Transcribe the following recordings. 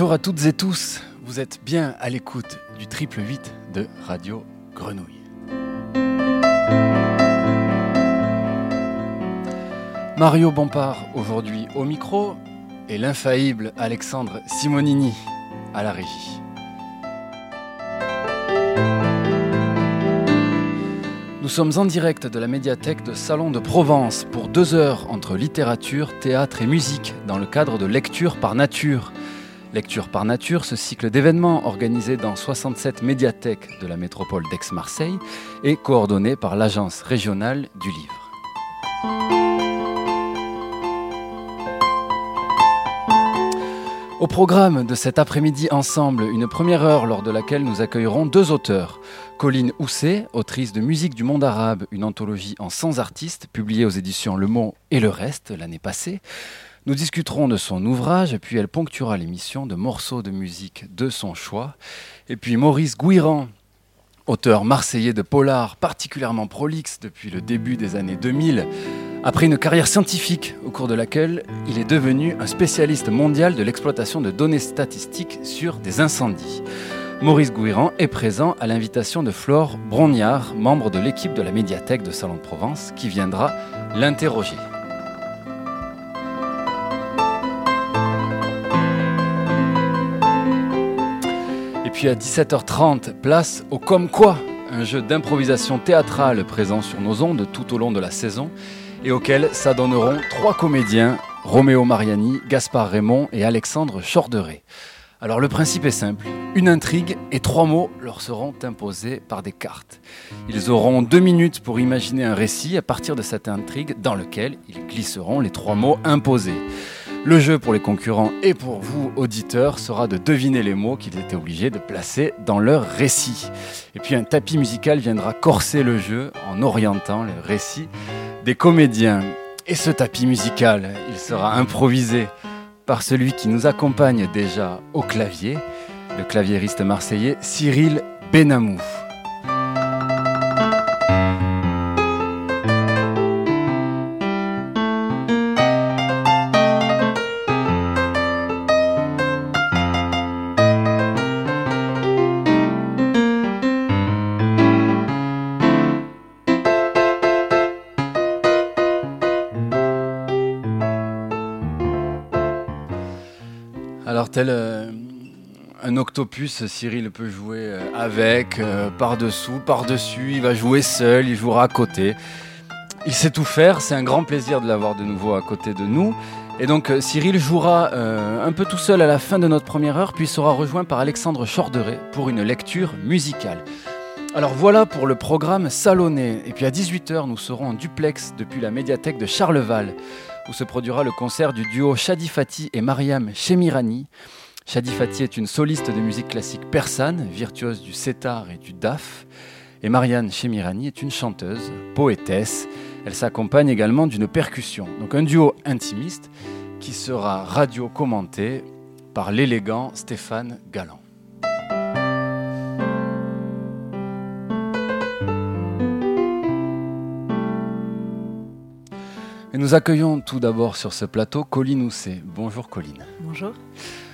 Bonjour à toutes et tous, vous êtes bien à l'écoute du triple 8 de Radio Grenouille. Mario Bompard aujourd'hui au micro et l'infaillible Alexandre Simonini à la régie. Nous sommes en direct de la médiathèque de Salon de Provence pour deux heures entre littérature, théâtre et musique dans le cadre de Lecture par Nature. Lecture par Nature, ce cycle d'événements organisé dans 67 médiathèques de la métropole d'Aix-Marseille et coordonné par l'Agence régionale du livre. Au programme de cet après-midi ensemble, une première heure lors de laquelle nous accueillerons deux auteurs. Colline Housset, autrice de Musique du monde arabe, une anthologie en 100 artistes, publiée aux éditions Le Mot et le Reste l'année passée. Nous discuterons de son ouvrage, puis elle ponctuera l'émission de morceaux de musique de son choix. Et puis Maurice Gouiran, auteur marseillais de polar particulièrement prolixe depuis le début des années 2000, après une carrière scientifique au cours de laquelle il est devenu un spécialiste mondial de l'exploitation de données statistiques sur des incendies. Maurice Gouiran est présent à l'invitation de Flore Brognard, membre de l'équipe de la médiathèque de Salon de Provence, qui viendra l'interroger. À 17h30, place au Comme quoi, un jeu d'improvisation théâtrale présent sur nos ondes tout au long de la saison et auquel s'adonneront trois comédiens, Roméo Mariani, Gaspard Raymond et Alexandre Chorderet. Alors le principe est simple, une intrigue et trois mots leur seront imposés par des cartes. Ils auront deux minutes pour imaginer un récit à partir de cette intrigue dans lequel ils glisseront les trois mots imposés. Le jeu pour les concurrents et pour vous, auditeurs, sera de deviner les mots qu'ils étaient obligés de placer dans leur récit. Et puis un tapis musical viendra corser le jeu en orientant le récit des comédiens. Et ce tapis musical, il sera improvisé par celui qui nous accompagne déjà au clavier, le claviériste marseillais Cyril Benamou. Euh, un octopus, Cyril peut jouer euh, avec, euh, par-dessous, par-dessus, il va jouer seul, il jouera à côté. Il sait tout faire, c'est un grand plaisir de l'avoir de nouveau à côté de nous. Et donc Cyril jouera un peu tout seul à la fin de notre première heure, puis sera rejoint par Alexandre Chorderet pour une lecture musicale. Alors voilà pour le programme salonné. Et puis à 18h, nous serons en duplex depuis la médiathèque de Charleval où se produira le concert du duo Shadi Fati et Mariam Chemirani. Shadi Fati est une soliste de musique classique persane, virtuose du setar et du daf. Et Mariam Chemirani est une chanteuse, poétesse. Elle s'accompagne également d'une percussion. Donc un duo intimiste qui sera radio commenté par l'élégant Stéphane Galland. Nous accueillons tout d'abord sur ce plateau Colline Housset. Bonjour Colline. Bonjour.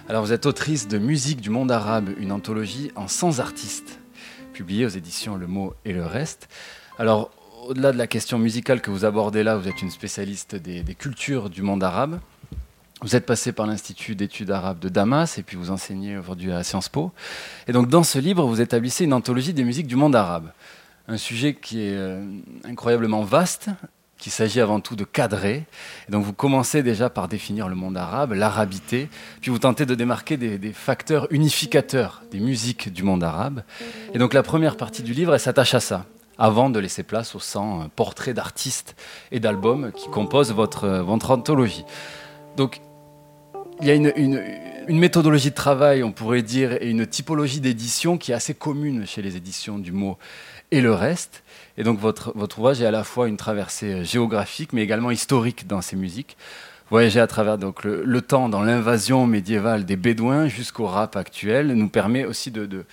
Alors vous êtes autrice de Musique du monde arabe, une anthologie en 100 artistes, publiée aux éditions Le Mot et le Reste. Alors au-delà de la question musicale que vous abordez là, vous êtes une spécialiste des, des cultures du monde arabe. Vous êtes passé par l'Institut d'études arabes de Damas et puis vous enseignez aujourd'hui à Sciences Po. Et donc dans ce livre, vous établissez une anthologie des musiques du monde arabe. Un sujet qui est euh, incroyablement vaste, qu'il s'agit avant tout de cadrer. Et donc vous commencez déjà par définir le monde arabe, l'arabité, puis vous tentez de démarquer des, facteurs unificateurs des musiques du monde arabe. Et donc la première partie du livre, elle s'attache à ça, avant de laisser place aux 100 portraits d'artistes et d'albums qui composent votre, votre anthologie. Donc il y a une, une, une, méthodologie de travail, on pourrait dire, et une typologie d'édition qui est assez commune chez les éditions du mot et le reste. Et donc votre, ouvrage est à la fois une traversée géographique, mais également historique dans ses musiques. Voyager à travers le, temps dans l'invasion médiévale des Bédouins jusqu'au rap actuel nous permet aussi de,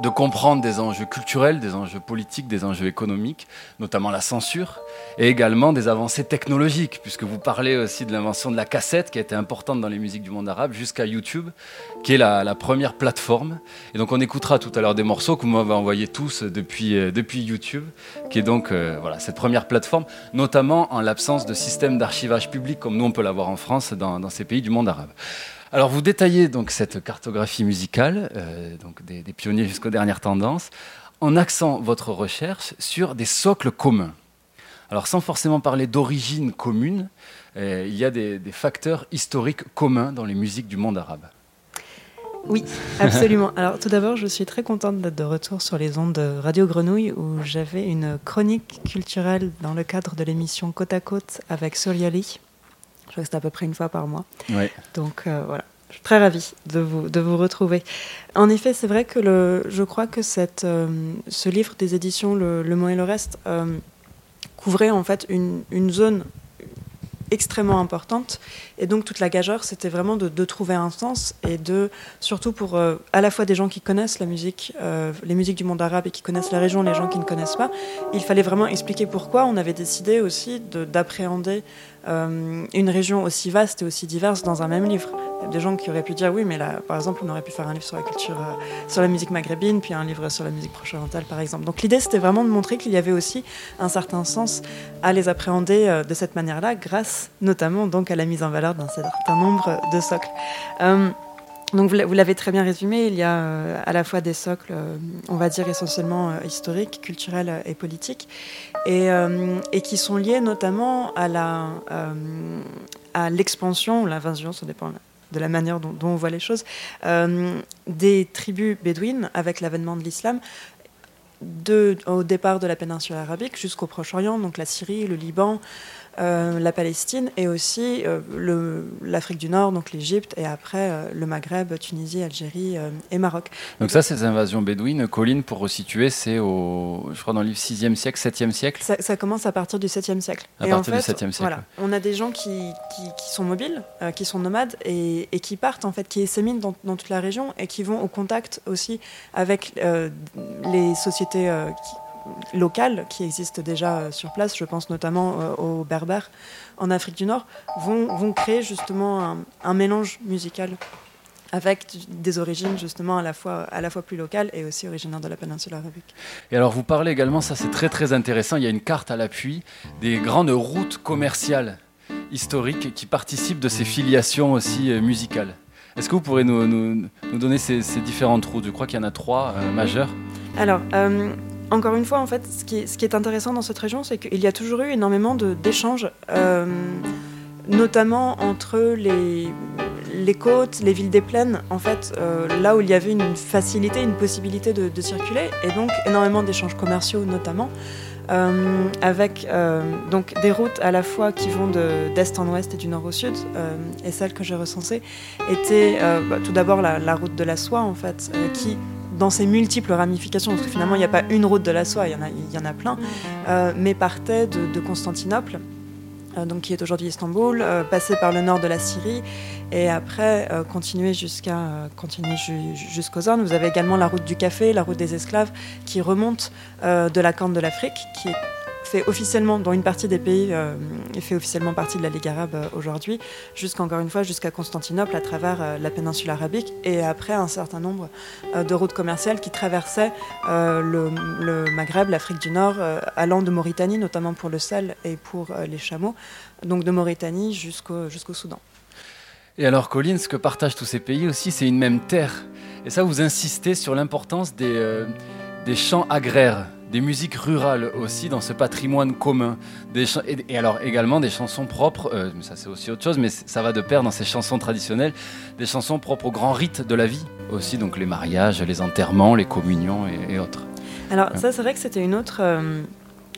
de comprendre des enjeux culturels, des enjeux politiques, des enjeux économiques, notamment la censure, et également des avancées technologiques, puisque vous parlez aussi de l'invention de la cassette, qui a été importante dans les musiques du monde arabe, jusqu'à YouTube, qui est la, première plateforme. Et donc on écoutera tout à l'heure des morceaux que vous m'avez envoyés tous depuis, euh, YouTube, qui est donc euh, voilà, cette première plateforme, notamment en l'absence de système d'archivage public, comme nous on peut l'avoir en France dans ces pays du monde arabe. Alors vous détaillez donc cette cartographie musicale, euh, donc des, pionniers jusqu'aux dernières tendances, en axant votre recherche sur des socles communs. Alors sans forcément parler d'origine commune, euh, il y a des, facteurs historiques communs dans les musiques du monde arabe. Oui, absolument. Alors tout d'abord, je suis très contente d'être de retour sur les ondes de Radio Grenouille où j'avais une chronique culturelle dans le cadre de l'émission Côte à Côte avec Soliali. Je reste à peu près une fois par mois. Donc euh, voilà, je suis très ravie de vous, de vous retrouver. En effet, c'est vrai que le, je crois que cette, euh, ce livre des éditions Le, le mot et le reste euh, couvrait en fait une, une, zone extrêmement importante. Et donc toute la gageure, c'était vraiment de, de, trouver un sens et de, surtout pour à la fois des gens qui connaissent la musique, les musiques du monde arabe et qui connaissent la région, les gens qui ne connaissent pas, il fallait vraiment expliquer pourquoi on avait décidé aussi d'appréhender euh, une région aussi vaste et aussi diverse dans un même livre. Il y a des gens qui auraient pu dire oui, mais là, par exemple, on aurait pu faire un livre sur la culture, euh, sur la musique maghrébine, puis un livre sur la musique proche-orientale, par exemple. Donc l'idée, c'était vraiment de montrer qu'il y avait aussi un certain sens à les appréhender euh, de cette manière-là, grâce notamment donc à la mise en valeur d'un certain nombre de socles. Donc vous l'avez très bien résumé, il y a à la fois des socles, on va dire essentiellement historiques, culturels et politiques, et, et, qui sont liés notamment à la à l'expansion ou l'invasion, ça dépend de la manière dont, on voit les choses, des tribus bédouines avec l'avènement de l'islam. au départ de la péninsule arabique jusqu'au Proche-Orient, donc la Syrie, le Liban, euh, la Palestine et aussi euh, l'Afrique du Nord, donc l'Égypte, et après euh, le Maghreb, Tunisie, Algérie et Maroc. Donc ça, ces invasions bédouines, Colline, pour resituer, c'est au, je crois, dans le livre 6e siècle, 7e siècle ça, commence à partir du 7e siècle. À partir du 7e siècle. Voilà, on a des gens qui, qui, sont mobiles, qui sont nomades et, et, qui partent, en fait, qui éséminent dans, dans, toute la région et qui vont au contact aussi avec les sociétés qui locales qui existent déjà euh, sur place, je pense notamment euh, aux Berbères en Afrique du Nord, vont, vont créer justement un, mélange musical avec des origines justement à la, fois, à la fois plus locales et aussi originaires de la péninsule arabique. Et alors vous parlez également, ça c'est très très intéressant, il y a une carte à l'appui des grandes routes commerciales historiques qui participent de ces filiations aussi euh, musicales. Est-ce que vous pourrez nous, nous, donner ces, différentes routes? Je crois qu'il y en a trois majeures. Alors, encore une fois, en fait, ce qui est, intéressant dans cette région, c'est qu'il y a toujours eu énormément d'échanges, euh, notamment entre les, côtes, les villes des plaines, en fait, euh, là où il y avait une facilité, une possibilité de, circuler, et donc énormément d'échanges commerciaux notamment. Euh, avec donc des routes à la fois qui vont d'est en ouest et du nord au sud. et celle que j'ai recensée était bah, tout d'abord la, la, route de la soie, en fait, qui dans ses multiples ramifications, parce que finalement il n'y a pas une route de la soie, il y en a, il y en a plein, euh, mais partait de, Constantinople, euh, donc qui est aujourd'hui Istanbul, euh, passait par le nord de la Syrie, et après continuer jusqu'à continuer jusqu'aux Zornes. Vous avez également la route du café, la route des esclaves, qui remonte de la Corne de l'Afrique, qui est fait officiellement, dans une partie des pays, euh, fait officiellement partie de la Ligue arabe euh, aujourd'hui, jusqu'encore une fois jusqu'à Constantinople à travers euh, la péninsule arabique et après un certain nombre de routes commerciales qui traversaient le, Maghreb, l'Afrique du Nord, allant de Mauritanie, notamment pour le sel et pour les chameaux, donc de Mauritanie jusqu'au jusqu'au Soudan. Et alors, Colline, ce que partagent tous ces pays aussi, c'est une même terre. Et ça, vous insistez sur l'importance des, des champs agraires des musiques rurales aussi dans ce patrimoine commun. Des et, alors également des chansons propres, euh, ça c'est aussi autre chose, mais ça va de pair dans ces chansons traditionnelles, des chansons propres aux grands rites de la vie aussi, donc les mariages, les enterrements, les communions et, autres. Alors ça c'est vrai que c'était une autre... Euh,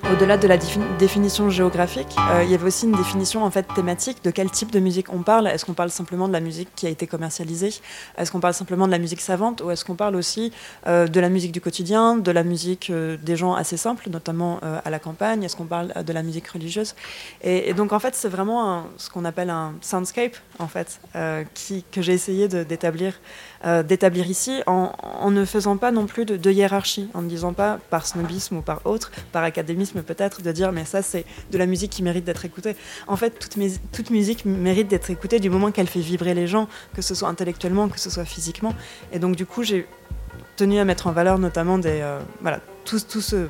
au-delà de la définition géographique, euh, il y avait aussi une définition en fait thématique de quel type de musique on parle. Est-ce qu'on parle simplement de la musique qui a été commercialisée? Est-ce qu'on parle simplement de la musique savante Ou est-ce qu'on parle aussi euh, de la musique du quotidien, de la musique euh, des gens assez simples, notamment à la campagne? Est-ce qu'on parle de la musique religieuse? Et, donc en fait, c'est vraiment ce qu'on appelle un soundscape en fait, qui, que j'ai essayé d'établir d'établir ici en, ne faisant pas non plus de, hiérarchie, en ne disant pas par snobisme ou par autre, par académisme peut-être, de dire mais ça c'est de la musique qui mérite d'être écoutée. En fait, toute, musique mérite d'être écoutée du moment qu'elle fait vibrer les gens, que ce soit intellectuellement, que ce soit physiquement. Et donc du coup, j'ai tenu à mettre en valeur notamment des, voilà, tout, tout ce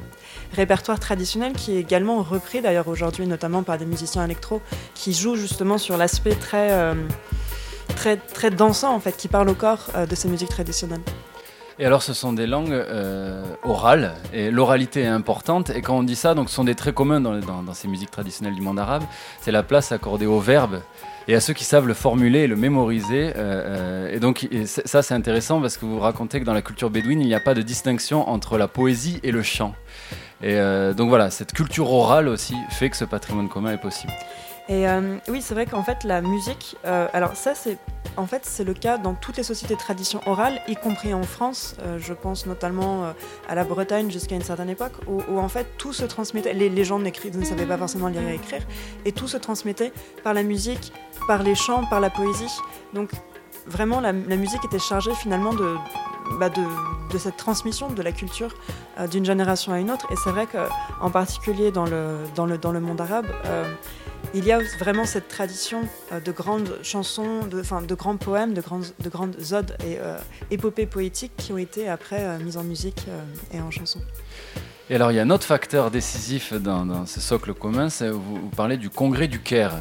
répertoire traditionnel qui est également repris d'ailleurs aujourd'hui notamment par des musiciens électro qui jouent justement sur l'aspect très, euh, très, très dansant en fait, qui parle au corps euh, de ces musiques traditionnelles. Et alors, ce sont des langues euh, orales, et l'oralité est importante. Et quand on dit ça, donc, ce sont des traits communs dans, dans, ces musiques traditionnelles du monde arabe. C'est la place accordée au verbe et à ceux qui savent le formuler et le mémoriser. et donc, ça, c'est intéressant parce que vous racontez que dans la culture bédouine, il n'y a pas de distinction entre la poésie et le chant. Et euh, donc voilà, cette culture orale aussi fait que ce patrimoine commun est possible. Et euh, oui, c'est vrai qu'en fait, la musique, euh, alors ça, c'est en fait, c'est le cas dans toutes les sociétés de tradition orale, y compris en France. je pense notamment à la Bretagne jusqu'à une certaine époque, où, en fait tout se transmettait. Les, gens ne savaient pas forcément lire et écrire, et tout se transmettait par la musique, par les chants, par la poésie. Donc vraiment, la musique était chargée finalement de, bah, de, cette transmission de la culture euh, d'une génération à une autre. Et c'est vrai qu'en particulier dans le, dans, le, dans le monde arabe, euh, il y a vraiment cette tradition euh, de grandes chansons, de, grands poèmes, de grandes, de grandes odes et épopées poétiques qui ont été après mises en musique et en chansons. Et alors il y a un autre facteur décisif dans, ce socle commun, c'est vous, vous parlez du congrès du Caire.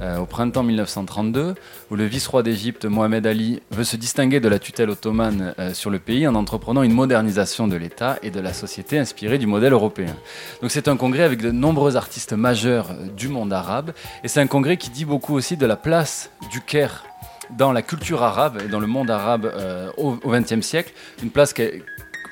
Euh, au printemps 1932, où le vice-roi d'Égypte, Mohamed Ali, veut se distinguer de la tutelle ottomane euh, sur le pays en entreprenant une modernisation de l'État et de la société inspirée du modèle européen. Donc c'est un congrès avec de nombreux artistes majeurs euh, du monde arabe, et c'est un congrès qui dit beaucoup aussi de la place du Caire dans la culture arabe et dans le monde arabe au XXe siècle, une place qui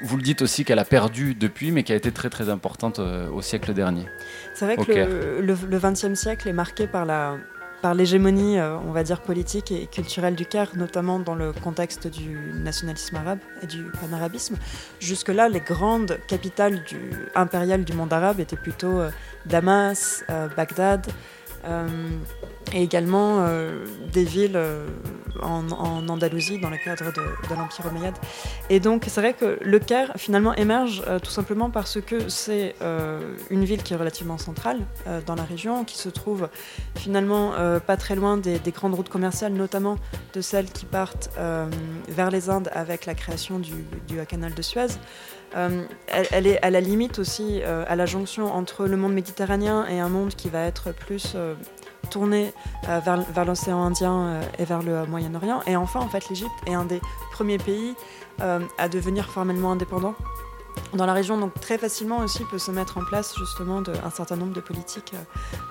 vous le dites aussi qu'elle a perdu depuis, mais qui a été très très importante au siècle dernier. C'est vrai que le XXe siècle est marqué par la, par l'hégémonie, euh, on va dire, politique et culturelle du Caire, notamment dans le contexte du nationalisme arabe et du panarabisme. Jusque-là, les grandes capitales du, impériales du monde arabe étaient plutôt euh, Damas, euh, Bagdad, et également des villes en, Andalousie dans le cadre de, l'Empire omeyyade. Et donc c'est vrai que le Caire finalement émerge euh, tout simplement parce que c'est euh, une ville qui est relativement centrale euh, dans la région, qui se trouve finalement pas très loin des, grandes routes commerciales, notamment de celles qui partent vers les Indes avec la création du, canal de Suez. Elle, est à la limite aussi à la jonction entre le monde méditerranéen et un monde qui va être plus euh, vers, l'océan Indien euh, et vers le Moyen-Orient. Et enfin, en fait, l'Égypte est un des premiers pays euh, à devenir formellement indépendant dans la région. Donc très facilement aussi peut se mettre en place justement un certain nombre de politiques,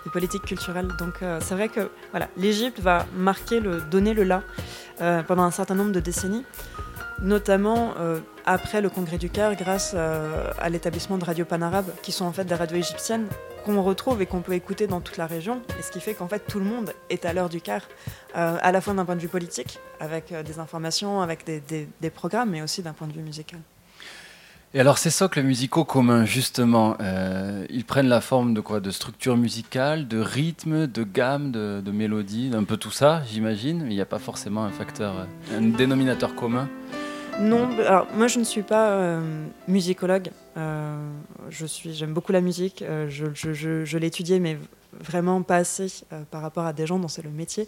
de politiques culturelles. Donc c'est vrai que voilà, l'Égypte va marquer donner le là pendant un certain nombre de décennies notamment après le congrès du Caire grâce à l'établissement de Radio Panarabe, qui sont en fait des radios égyptiennes qu'on retrouve et qu'on peut écouter dans toute la région, et ce qui fait qu'en fait tout le monde est à l'heure du quart, euh, à la fois d'un point de vue politique, avec euh, des informations, avec des, programmes, mais aussi d'un point de vue musical. Et alors ces socles musicaux communs, justement, euh, ils prennent la forme de quoi? De structure musicale, de rythme, de gamme, de, de mélodie, d'un peu tout ça, j'imagine. Il n'y a pas forcément un facteur, un dénominateur commun? Non, alors moi je ne suis pas euh, musicologue. Euh, j'aime beaucoup la musique. Euh, je, je, je, mais vraiment pas assez par rapport à des gens dont c'est le métier.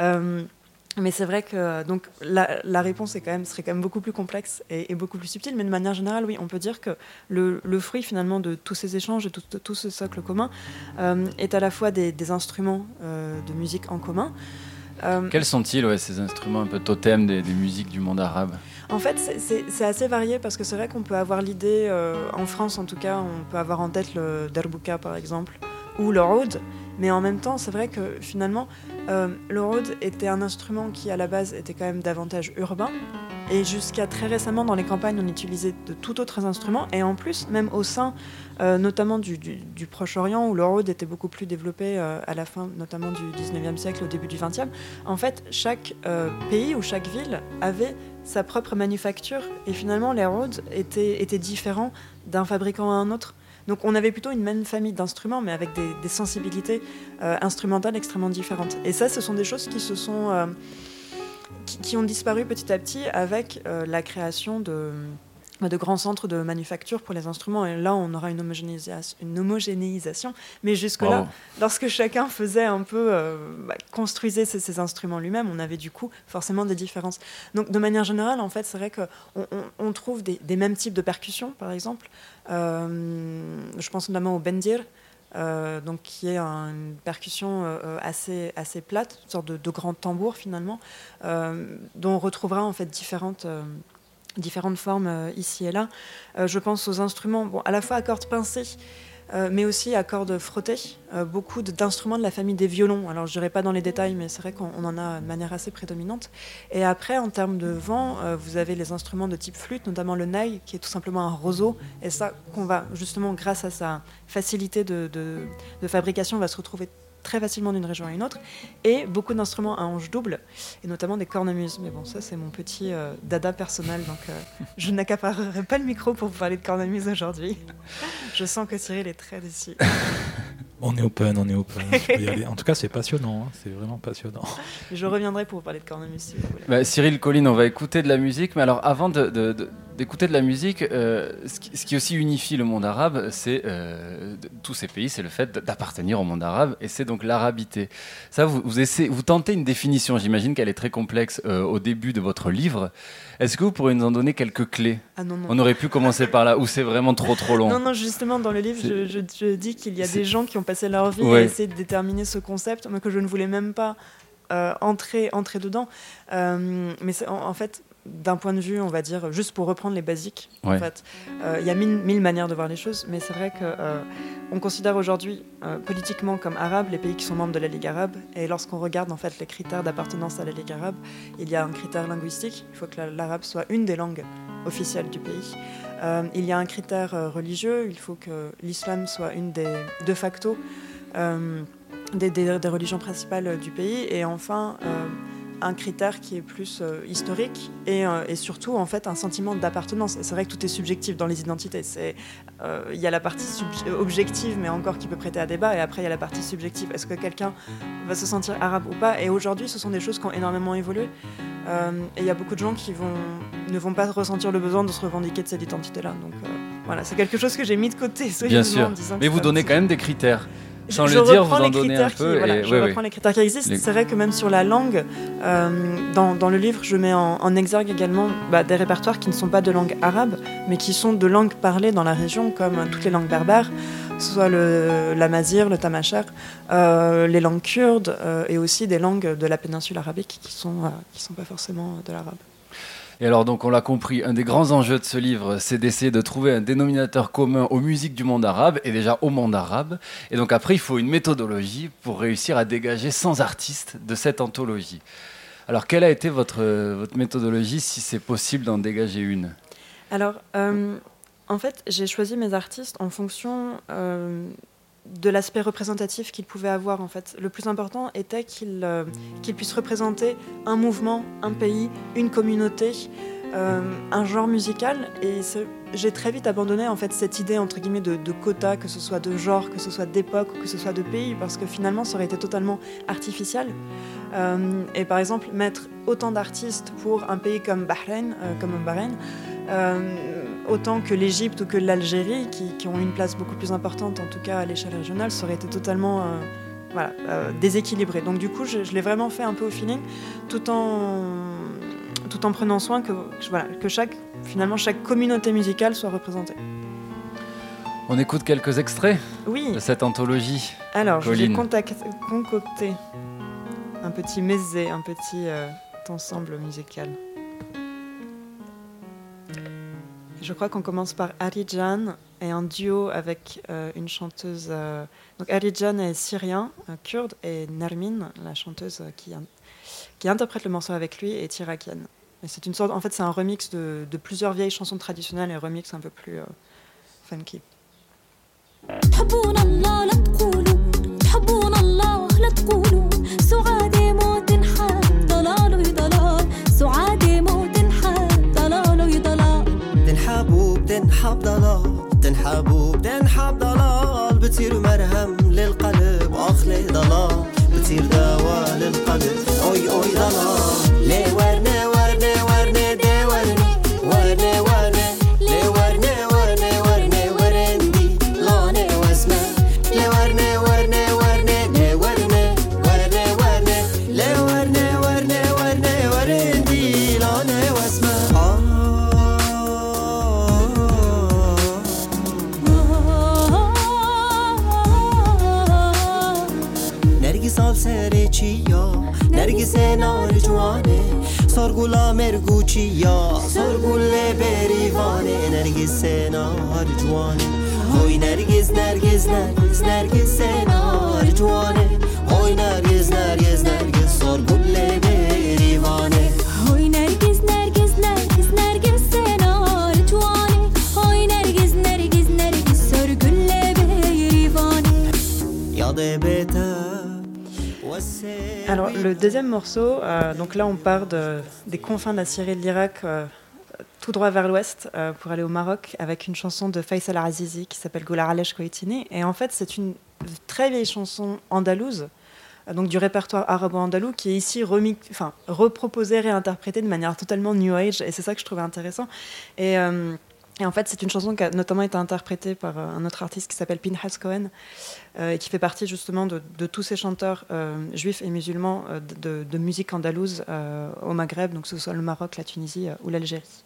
mais c'est vrai que donc la, réponse est quand même, serait quand même beaucoup plus complexe et, beaucoup plus subtile. Mais de manière générale, oui, on peut dire que le, fruit finalement de tous ces échanges et tout, tout ce socle commun est à la fois des instruments de musique en commun. Quels sont-ils, ouais, ces instruments un peu totems des, des musiques du monde arabe en fait, c'est assez varié parce que c'est vrai qu'on peut avoir l'idée, euh, en France en tout cas, on peut avoir en tête le derbouka par exemple, ou le rode, mais en même temps, c'est vrai que finalement, euh, le rode était un instrument qui à la base était quand même davantage urbain, et jusqu'à très récemment dans les campagnes, on utilisait de tout autres instruments, et en plus, même au sein euh, notamment du, Proche-Orient, où le rode était beaucoup plus développé à la fin notamment du 19e siècle, au début du 20e, en fait, chaque pays ou chaque ville avait sa propre manufacture. Et finalement, les Rhodes étaient, étaient différents d'un fabricant à un autre. Donc on avait plutôt une même famille d'instruments, mais avec des, sensibilités euh, instrumentales extrêmement différentes. Et ça, ce sont des choses qui se sont... Euh, qui, ont disparu petit à petit avec la création de de grands centres de manufacture pour les instruments. Et là, on aura une homogénéisation. Une homogénéisation. Mais jusque-là, lorsque chacun faisait un peu, euh, bah, construisait ses, instruments lui-même, on avait du coup forcément des différences. Donc, de manière générale, en fait, c'est vrai qu'on on, trouve des, mêmes types de percussions, par exemple. Euh, je pense notamment au bendir. Euh, donc qui est une percussion assez, assez plate, une sorte de, grand tambour finalement, dont on retrouvera en fait différentes, différentes formes euh, ici et là. Euh, je pense aux instruments, bon, à la fois à cordes pincées, euh, mais aussi à cordes frottées. beaucoup d'instruments de la famille des violons. Alors, je n'irai pas dans les détails, mais c'est vrai qu'on en a de manière assez prédominante. Et après, en termes de vent, vous avez les instruments de type flûte, notamment le naï, qui est tout simplement un roseau. Et ça, qu'on va, justement, grâce à sa facilité de, de fabrication, va se retrouver très facilement d'une région à une autre, et beaucoup d'instruments à hanches doubles, et notamment des cornemuses. Mais bon, ça c'est mon petit euh, dada personnel, donc euh, je n'accaparerai pas le micro pour vous parler de cornemuse aujourd'hui. je sens que Cyril est très déçu. On est open, on est open. En tout cas, c'est passionnant, hein. c'est vraiment passionnant. Je reviendrai pour vous parler de cornemuse si vous voulez. Bah, Cyril Colline, on va écouter de la musique, mais alors avant de, d'écouter de la musique, euh, ce, qui, aussi unifie le monde arabe, c'est euh, tous ces pays, c'est le fait d'appartenir au monde arabe, et c'est donc l'arabité. Ça, vous, vous, essayez, vous tentez une définition, j'imagine qu'elle est très complexe euh, au début de votre livre. Est-ce que vous pourriez nous en donner quelques clés? Ah non, non. On aurait pu commencer par là, ou c'est vraiment trop trop long? Non, non, justement, dans le livre, je, dis qu'il y a des gens qui ont passé leur vie à essayer de déterminer ce concept, mais que je ne voulais même pas entrer, entrer dedans. mais en, en, fait, d'un point de vue, on va dire, juste pour reprendre les basiques, en fait, euh, il y a mille, manières de voir les choses, mais c'est vrai qu'on euh, considère aujourd'hui euh, politiquement comme arabes les pays qui sont membres de la Ligue arabe, et lorsqu'on regarde en fait les critères d'appartenance à la Ligue arabe, il y a un critère linguistique, il faut que l'arabe soit une des langues officielles du pays. Il y a un critère religieux, il faut que l'islam soit une des de facto des, des, religions principales du pays, et enfin un critère qui est plus euh, historique euh, et, surtout en fait un sentiment d'appartenance. Et c'est vrai que tout est subjectif dans les identités. C'est euh, il y a la partie objective, mais encore qui peut prêter à débat, et après il y a la partie subjective. Est-ce que quelqu'un va se sentir arabe ou pas? Et aujourd'hui, ce sont des choses qui ont énormément évolué. et il y a beaucoup de gens qui vont ne vont pas ressentir le besoin de se revendiquer de cette identité-là. Donc voilà, c'est quelque chose que j'ai mis de côté. Bien sûr. mais vous donnez quand même des critères. Sans je le dire, vous en donnez un peu. je reprends les critères qui existent. C'est vrai que même sur la langue, euh, dans, dans, le livre, je mets en, exergue également bah, des répertoires qui ne sont pas de langue arabe, mais qui sont de langues parlées dans la région, comme toutes les langues berbères, soit le l'amazir, le tamacher, euh, les langues kurdes, euh, et aussi des langues de la péninsule arabique qui ne sont, qui sont pas forcément de l'arabe. Et alors donc on l'a compris, un des grands enjeux de ce livre, c'est d'essayer de trouver un dénominateur commun aux musiques du monde arabe et déjà au monde arabe. Et donc après il faut une méthodologie pour réussir à dégager 100 artistes de cette anthologie. Alors quelle a été votre, votre méthodologie si c'est possible d'en dégager une? Alors euh, en fait j'ai choisi mes artistes en fonction... Euh, de l'aspect représentatif qu'il pouvait avoir en fait. Le plus important était qu'il euh, puisse représenter un mouvement, un pays, une communauté, euh, un genre musical. Et j'ai très vite abandonné en fait cette idée entre guillemets de, de quota, que ce soit de genre, que ce soit d'époque que ce soit de pays, parce que finalement ça aurait été totalement artificiel. Euh, et par exemple mettre autant d'artistes pour un pays comme Bahreïn, comme Bahreïn autant que l'Égypte ou que l'Algérie, qui, ont une place beaucoup plus importante, en tout cas à l'échelle régionale, ça aurait été totalement euh, euh, déséquilibré. Donc du coup, je, l'ai vraiment fait un peu au feeling, tout en, tout en prenant soin que, voilà, que chaque, finalement, chaque communauté musicale soit représentée. On écoute quelques extraits oui. de cette anthologie. Alors, j'ai concocté un petit mézé, un petit euh, ensemble musical. Je crois qu'on commence par Arijan et un duo avec euh, une chanteuse. Euh, donc Arijan est syrien, kurde, et Nermin, la chanteuse qui, qui interprète le morceau avec lui, est irakienne. Et c'est une sorte, en fait, c'est un remix de, de, plusieurs vieilles chansons traditionnelles et un remix un peu plus funky. تنحب ضلال تنحب بتنحب ضلال بتصير مرهم Euh, donc là on part de, des confins de la Syrie et de l'Irak, euh, tout droit vers l'ouest euh, pour aller au Maroc avec une chanson de Faisal Azizi qui s'appelle Goular Alesh Koitini. Et en fait c'est une très vieille chanson andalouse, donc du répertoire arabo-andalou qui est ici enfin, reproposée, réinterprétée de manière totalement new age. Et c'est ça que je trouvais intéressant. Et et en fait, c'est une chanson qui a notamment été interprétée par euh, un autre artiste qui s'appelle Pinhas Cohen, euh, et qui fait partie justement de, tous ces chanteurs euh, juifs et musulmans de, de, musique andalouse au Maghreb, donc que ce soit le Maroc, la Tunisie ou l'Algérie.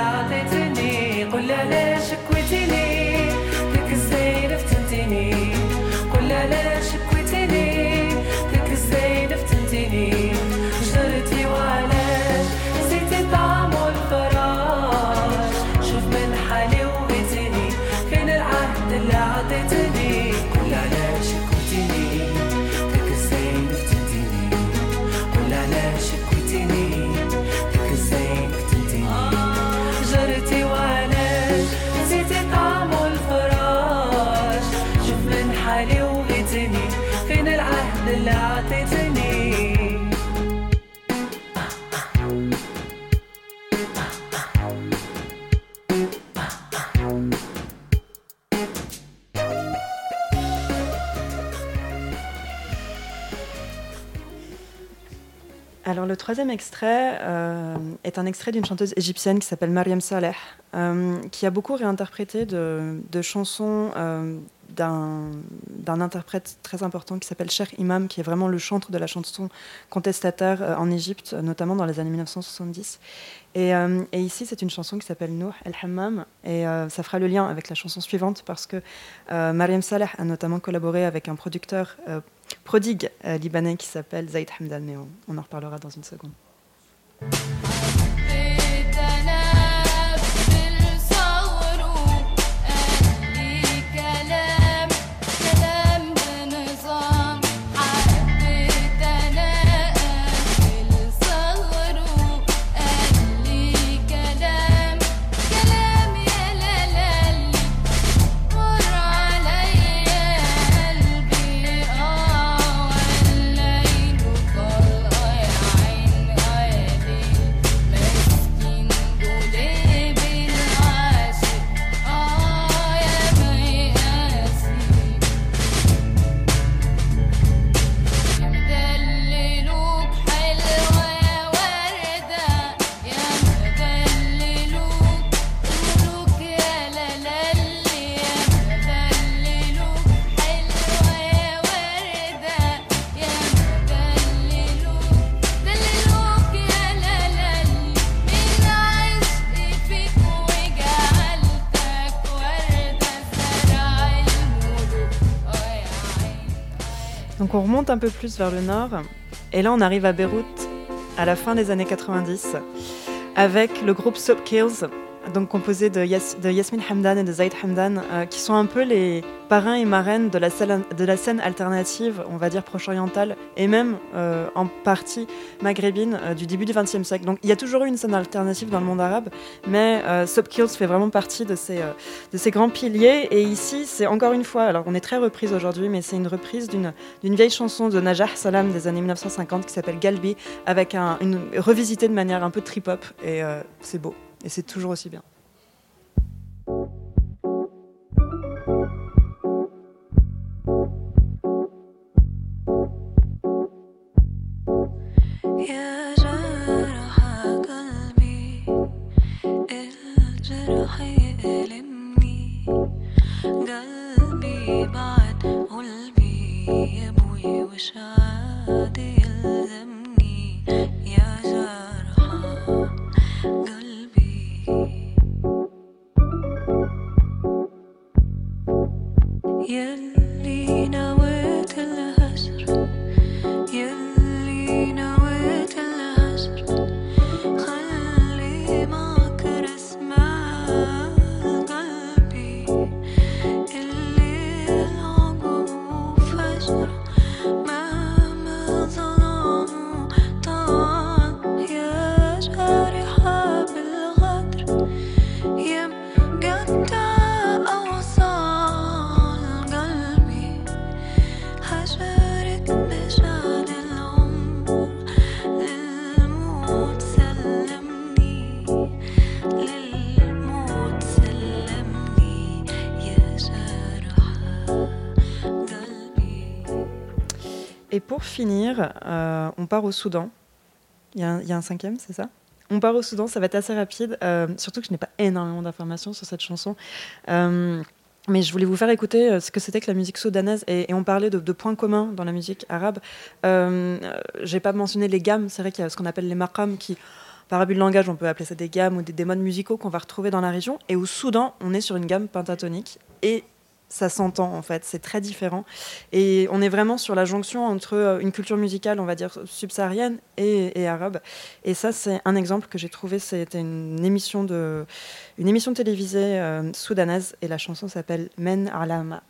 لا تتني قل لا le troisième extrait euh, est un extrait d'une chanteuse égyptienne qui s'appelle Mariam Saleh, euh, qui a beaucoup réinterprété de, chansons euh, d'un interprète très important qui s'appelle Cher Imam, qui est vraiment le chantre de la chanson contestataire en Égypte, notamment dans les années 1970. Et, ici, c'est une chanson qui s'appelle Nouh El Hammam, et ça fera le lien avec la chanson suivante parce que Mariam Saleh a notamment collaboré avec un producteur prodigue euh, libanais qui s'appelle Zaid Hamdan, mais on, on en reparlera dans une seconde. On remonte un peu plus vers le nord, et là on arrive à Beyrouth à la fin des années 90, avec le groupe Soap Kills, donc composé de, Yas- de Yasmine Hamdan et de Zaid Hamdan, euh, qui sont un peu les parrains et marraines de la scène, alternative, on va dire proche-orientale, et même euh, en partie maghrébine euh, du début du XXe siècle. Donc il y a toujours eu une scène alternative dans le monde arabe, mais euh, Soap Kills fait vraiment partie de ces, grands piliers, et ici c'est encore une fois, alors on est très reprise aujourd'hui, mais c'est une reprise d'une vieille chanson de Najah Salam des années 1950 qui s'appelle Galbi, avec un, une revisitée de manière un peu trip-hop, et c'est beau, et c'est toujours aussi bien. 眼里那温 finir, euh, on part au Soudan. Il y, a un- cinquième, c'est ça? On part au Soudan, ça va être assez rapide, euh, surtout que je n'ai pas énormément d'informations sur cette chanson. Euh, mais je voulais vous faire écouter ce que c'était que la musique soudanaise et, on parlait de, points communs dans la musique arabe. J'ai pas mentionné les gammes, c'est vrai qu'il y a ce qu'on appelle les maqams qui, par abus de langage, on peut appeler ça des gammes ou des, des modes musicaux qu'on va retrouver dans la région. Et au Soudan, on est sur une gamme pentatonique et ça s'entend en fait, c'est très différent. Et on est vraiment sur la jonction entre euh, une culture musicale, on va dire subsaharienne et, arabe. Et ça, c'est un exemple que j'ai trouvé. C'était une émission de, une émission télévisée euh, soudanaise et la chanson s'appelle Men Alama.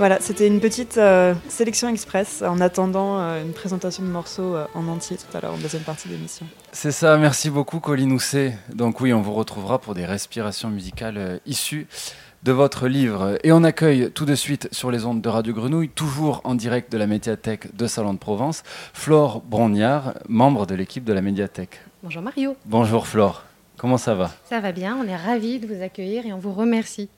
Voilà, c'était une petite euh, sélection express en attendant euh, une présentation de morceaux euh, en entier tout à l'heure en deuxième partie de l'émission. C'est ça, merci beaucoup Colline Housset. Donc oui, on vous retrouvera pour des respirations musicales euh, issues de votre livre. Et on accueille tout de suite sur les ondes de Radio Grenouille, toujours en direct de la médiathèque de Salon de Provence, Flore Brognard, membre de l'équipe de la médiathèque. Bonjour Mario, Bonjour Flore, comment ça va? Ça va bien, on est ravis de vous accueillir et on vous remercie.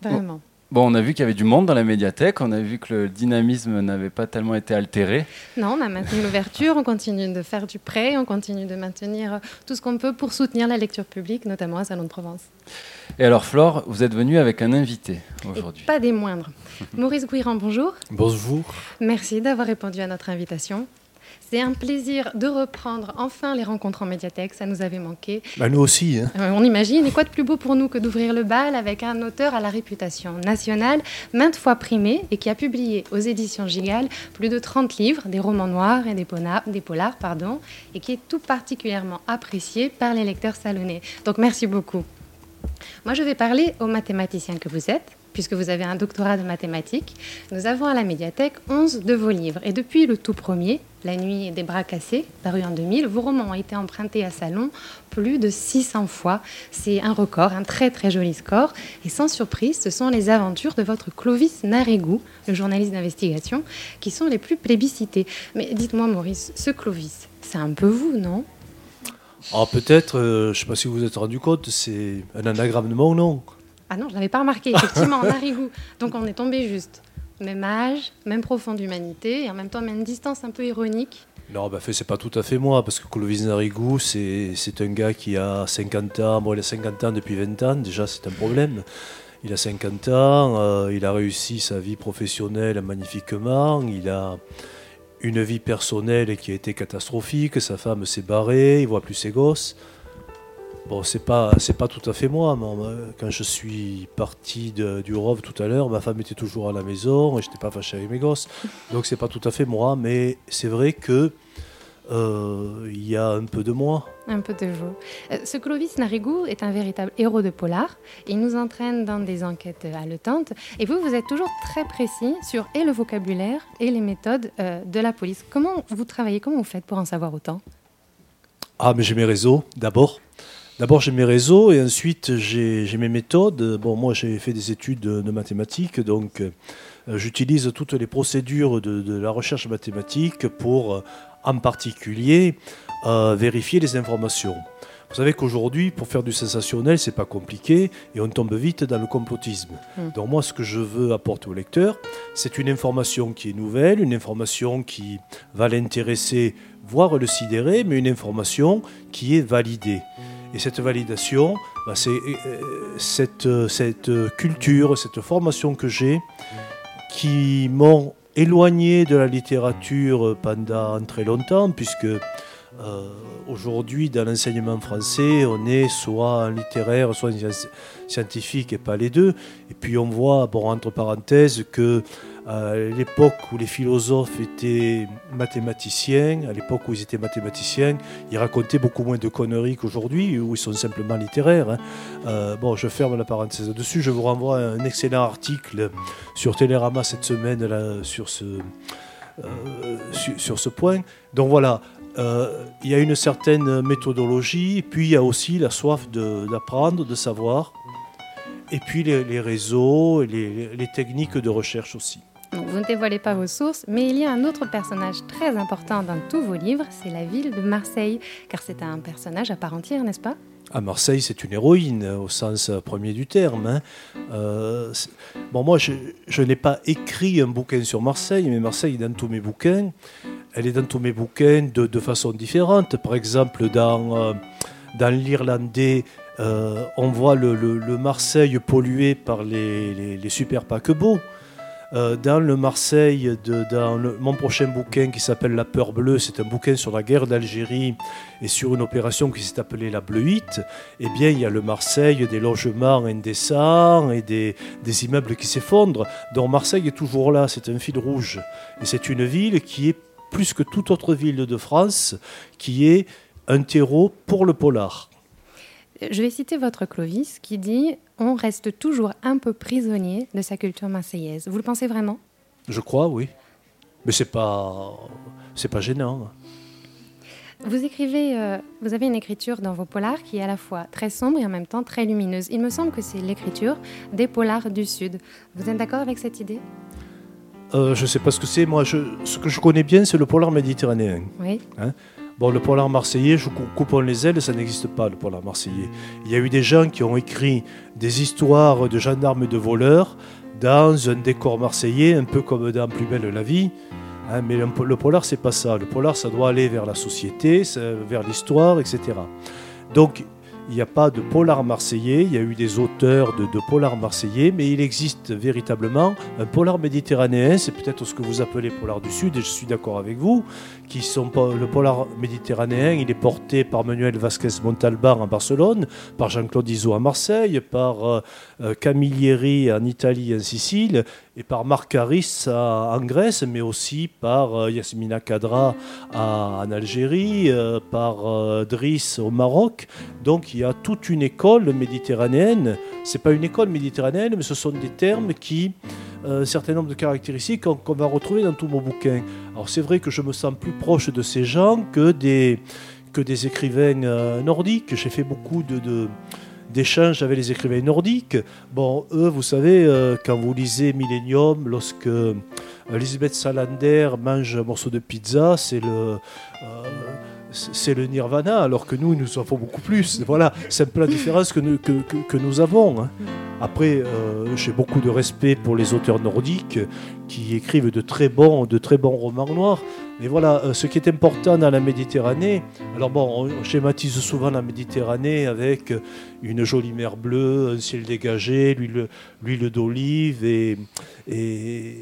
Vraiment. Bon, on a vu qu'il y avait du monde dans la médiathèque, on a vu que le dynamisme n'avait pas tellement été altéré. Non, on a maintenu l'ouverture, on continue de faire du prêt, on continue de maintenir tout ce qu'on peut pour soutenir la lecture publique, notamment à Salon de Provence. Et alors Flore, vous êtes venue avec un invité aujourd'hui. pas des moindres. Maurice Gouiran, bonjour. Bonjour. Merci d'avoir répondu à notre invitation. C'est un plaisir de reprendre enfin les rencontres en médiathèque, ça nous avait manqué. Bah, nous aussi. Hein. Euh, On imagine, et quoi de plus beau pour nous que d'ouvrir le bal avec un auteur à la réputation nationale, maintes fois primé, et qui a publié aux éditions Gigal plus de 30 livres, des romans noirs et des, polars, pardon, et qui est tout particulièrement apprécié par les lecteurs salonnais. Donc merci beaucoup. Moi, je vais parler aux mathématiciens que vous êtes, puisque vous avez un doctorat de mathématiques. Nous avons à la médiathèque 11 de vos livres. Et depuis le tout premier, La nuit des bras cassés, paru en 2000, vos romans ont été empruntés à Salon plus de 600 fois. C'est un record, un très très joli score. Et sans surprise, ce sont les aventures de votre Clovis Narégou, le journaliste d'investigation, qui sont les plus plébiscités. Mais dites-moi, Maurice, ce Clovis, c'est un peu vous, non? Ah, peut-être, euh, je ne sais pas si vous vous êtes rendu compte, c'est un anagramme de mon nom. Ah non, je l'avais pas remarqué, effectivement, en Narigou. Donc on est tombé juste. Même âge, même profond d'humanité, et en même temps même distance un peu ironique. Non, fait, c'est pas tout à fait moi, parce que Clovis Narigou, c'est c'est un gars qui a 50 ans. Bon, il a 50 ans depuis 20 ans, déjà, c'est un problème. Il a 50 ans, euh, il a réussi sa vie professionnelle magnifiquement, il a une vie personnelle qui a été catastrophique, sa femme s'est barrée, il voit plus ses gosses. Bon, c'est pas, c'est pas tout à fait moi. mais, Quand je suis parti de- du Rove tout à l'heure, ma femme était toujours à la maison et je n'étais pas fâché avec mes gosses. Donc c'est pas tout à fait moi, mais c'est vrai que euh, il y a un peu de moi. Un peu de vous. Euh, Ce Clovis Narigou est un véritable héros de polar. Il nous entraîne dans des enquêtes haletantes. Et vous, vous êtes toujours très précis sur et le vocabulaire et les méthodes euh, de la police. Comment vous travaillez? Comment vous faites pour en savoir autant? Ah, mais j'ai mes réseaux d'abord. D'abord, j'ai mes réseaux et ensuite, j'ai mes méthodes. Bon, moi, j'ai fait des études de, mathématiques, donc euh, j'utilise toutes les procédures de, de la recherche mathématique pour, euh, en particulier, euh, vérifier les informations. Vous savez qu'aujourd'hui, pour faire du sensationnel, c'est pas compliqué et on tombe vite dans le complotisme. Mm. Donc moi, ce que je veux apporter au lecteur, c'est une information qui est nouvelle, une information qui va l'intéresser, voire le sidérer, mais une information qui est validée. Et cette validation, bah, c'est euh, cette, euh, cette culture, cette formation que j'ai, qui m'ont éloigné de la littérature pendant très longtemps, puisque euh, aujourd'hui, dans l'enseignement français, on est soit en littéraire, soit en sci- scientifique et pas les deux. Et puis on voit, bon, entre parenthèses, que à l'époque où les philosophes étaient mathématiciens, à l'époque où ils étaient mathématiciens, ils racontaient beaucoup moins de conneries qu'aujourd'hui, où ils sont simplement littéraires. hein. Euh, bon, je ferme la parenthèse dessus. Je vous renvoie à un excellent article sur Télérama cette semaine sur, ce, euh, sur, ce point. Donc voilà, euh, il y a une certaine méthodologie, puis il y a aussi la soif d'apprendre, de, savoir, et puis les, réseaux, les techniques de recherche aussi. Vous ne dévoilez pas vos sources, mais il y a un autre personnage très important dans tous vos livres, c'est la ville de Marseille, car c'est un personnage à part entière, n'est-ce pas? À Marseille, c'est une héroïne euh, au sens euh, premier du terme. hein. Euh, bon, moi, je, n'ai pas écrit un bouquin sur Marseille, mais Marseille est dans tous mes bouquins. Elle est dans tous mes bouquins de, façon différente. Par exemple, dans, l'Irlandais, on voit le, le- le Marseille pollué par les super paquebots. Euh, dans le Marseille, de, dans mon prochain bouquin qui s'appelle La peur bleue, c'est un bouquin sur la guerre d'Algérie et sur une opération qui s'est appelée la Bleuite, eh bien, il y a le Marseille des logements indécents et des, des immeubles qui s'effondrent. Donc Marseille est toujours là, c'est un fil rouge. Et c'est une ville qui est, plus que toute autre ville de France, qui est un terreau pour le polar. Je vais citer votre Clovis qui dit On reste toujours un peu prisonnier de sa culture marseillaise. Vous le pensez vraiment? Je crois, oui. Mais c'est pas, c'est pas gênant. Vous écrivez, euh, vous avez une écriture dans vos polars qui est à la fois très sombre et en même temps très lumineuse. Il me semble que c'est l'écriture des polars du Sud. Vous êtes d'accord avec cette idée? Euh, je sais pas ce que c'est. Moi, je, ce que je connais bien, c'est le polar méditerranéen. Oui. Hein? Bon, le polar marseillais, je cou- coupons les ailes, ça n'existe pas, le polar marseillais. Il y a eu des gens qui ont écrit des histoires de gendarmes et de voleurs dans un décor marseillais, un peu comme dans Plus belle la vie. Hein, mais le, le polar, c'est pas ça. Le polar, ça doit aller vers la société, vers l'histoire, etc. Donc, il n'y a pas de polar marseillais, il y a eu des auteurs de polar marseillais, mais il existe véritablement un polar méditerranéen, c'est peut-être ce que vous appelez polar du Sud, et je suis d'accord avec vous, qui sont le polar méditerranéen, il est porté par Manuel Vasquez Montalban à Barcelone, par Jean-Claude Iso à Marseille, par euh, euh, Camilleri en Italie et en Sicile, et par Marc Harris en Grèce, mais aussi par euh, Yasmina Kadra en Algérie, par Driss au Maroc. Donc il y a toute une école méditerranéenne. C'est pas une école méditerranéenne, mais ce sont des termes qui, un certain nombre de caractéristiques qu'on va retrouver dans tous mon bouquin. Alors c'est vrai que je me sens plus proche de ces gens que des, que des écrivains euh, nordiques. J'ai fait beaucoup de, d'échanges avec les écrivains nordiques. Bon, eux, vous savez, euh, quand vous lisez Millennium, lorsque euh, Elisabeth Salander mange un morceau de pizza, c'est le, c'est le nirvana, alors que nous, nous en faut beaucoup plus. Voilà, c'est un peu la différence que nous, que, que- nous avons. hein. Après, euh, j'ai beaucoup de respect pour les auteurs nordiques qui écrivent de très bons, de très bons romans noirs. Mais voilà, euh, ce qui est important dans la Méditerranée, alors bon, on, schématise souvent la Méditerranée avec une jolie mer bleue, un ciel dégagé, l'huile, l'huile d'olive et, et,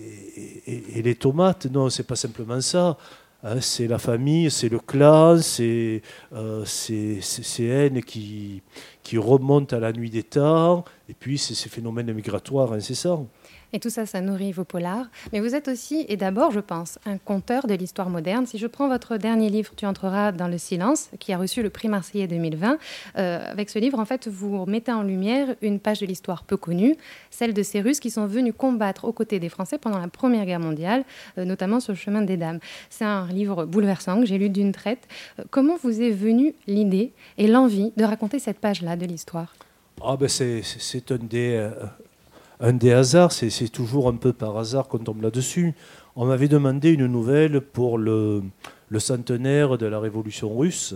et- et les tomates. Non, c'est pas simplement ça. Hein, c'est la famille, c'est le clan, c'est euh, ces haines qui, qui remontent à la nuit des temps, et puis c'est ces phénomènes migratoires incessants. Et tout ça, ça nourrit vos polars. Mais vous êtes aussi, et d'abord, je pense, un conteur de l'histoire moderne. Si je prends votre dernier livre, Tu entreras dans le silence, qui a reçu le prix Marseillais 2020, euh, avec ce livre, en fait, vous mettez en lumière une page de l'histoire peu connue, celle de ces Russes qui sont venus combattre aux côtés des Français pendant la Première Guerre mondiale, euh, notamment sur le chemin des Dames. C'est un livre bouleversant que j'ai lu d'une traite. Euh, comment vous est venue l'idée et l'envie de raconter cette page-là de l'histoire? Ah ben c'est, c'est- c'est un des, un des hasards, c'est, toujours un peu par hasard qu'on tombe là-dessus. On m'avait demandé une nouvelle pour le, centenaire de la Révolution russe,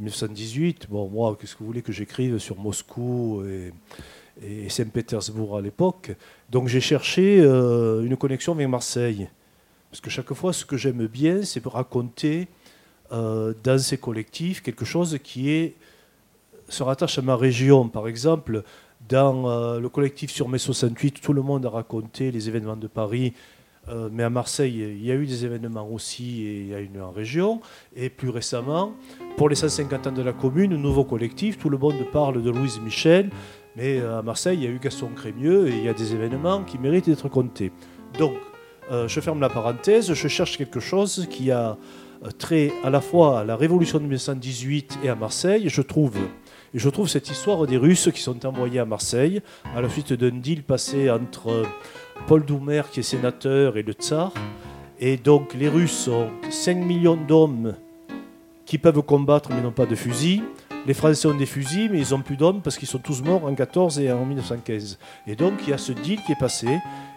1918. Bon, moi, qu'est-ce que vous voulez que j'écrive sur Moscou et, Saint-Pétersbourg à l'époque? Donc j'ai cherché euh, une connexion avec Marseille. Parce que chaque fois, ce que j'aime bien, c'est raconter euh, dans ces collectifs quelque chose qui se rattache à ma région. Par exemple, dans euh, le collectif sur mai 68, tout le monde a raconté les événements de Paris Euh, mais à Marseille, il y a eu des événements aussi et il y a une en région. Et plus récemment, pour les 150 ans de la commune, nouveau collectif, tout le monde parle de Louise Michel. Mais euh, à Marseille, il y a eu Gaston Crémieux et il y a des événements qui méritent d'être comptés. Donc, je ferme la parenthèse, je cherche quelque chose qui a trait à la fois à la révolution de 1918 et à Marseille. Je trouve, et je trouve cette histoire des Russes qui sont envoyés à Marseille à la suite d'un deal passé entre euh, Paul Doumer, qui est sénateur, et le tsar. Et donc, les Russes ont 5 millions d'hommes qui peuvent combattre mais n'ont pas de fusil. Les Français ont des fusils, mais ils n'ont plus d'hommes parce qu'ils sont tous morts en 14 et en 1915. Et donc, il y a ce deal qui est passé.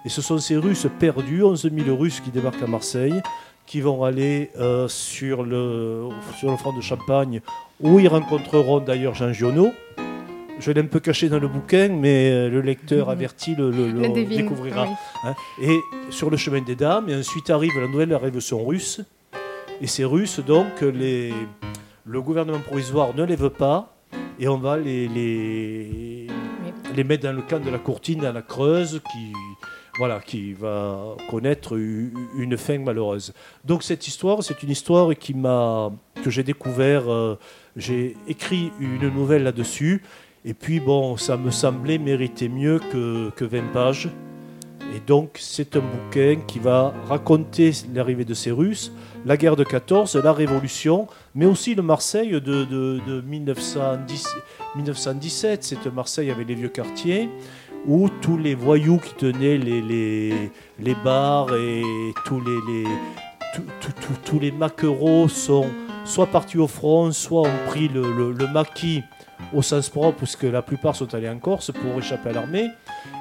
Et ce sont ces Russes perdus, 11 000 Russes qui débarquent à Marseille, qui vont aller euh, sur, le, sur le front de Champagne, où ils rencontreront d'ailleurs Jean Giono. Je l'ai un peu caché dans le bouquin, mais le lecteur averti le, le- le Le devine, découvrira. oui. hein. Et sur le chemin des dames, et ensuite arrive la nouvelle révolution russe. Et ces Russes, donc, les, le gouvernement provisoire ne les veut pas, et on va les, les, les mettre dans le camp de la Courtine, à la Creuse, qui, voilà, qui va connaître une fin malheureuse. Donc cette histoire, c'est une histoire qui m'a, que j'ai découvert, euh, j'ai écrit une nouvelle là-dessus, et puis bon, ça me semblait mériter mieux que, que 20 pages. Et donc, c'est un bouquin qui va raconter l'arrivée de ces Russes, la guerre de 14, la Révolution, mais aussi le Marseille de, de- de 1910 1917. C'est Marseille avec les vieux quartiers, où tous les voyous qui tenaient les, les, bars et tous les, les maquereaux sont soit partis au front, soit ont pris le, le- le maquis au sens propre, puisque la plupart sont allés en Corse pour échapper à l'armée.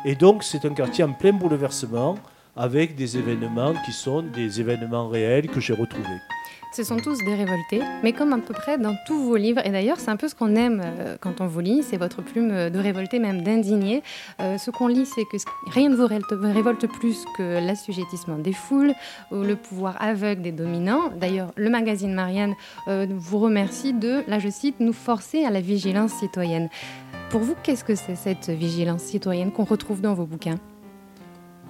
Et donc, c'est un quartier en plein bouleversement, avec des événements qui sont des événements réels que j'ai retrouvés. Ce sont tous des révoltés, mais comme à peu près dans tous vos livres, et d'ailleurs c'est un peu ce qu'on aime euh, quand on vous lit, c'est votre plume euh, de révolté, même d'indigné. Euh, ce qu'on lit, c'est que rien ne vous révolte, plus que l'assujettissement des foules ou le pouvoir aveugle des dominants. D'ailleurs, le magazine Marianne vous remercie de, là je cite, nous forcer à la vigilance citoyenne. Pour vous, qu'est-ce que c'est cette vigilance citoyenne qu'on retrouve dans vos bouquins?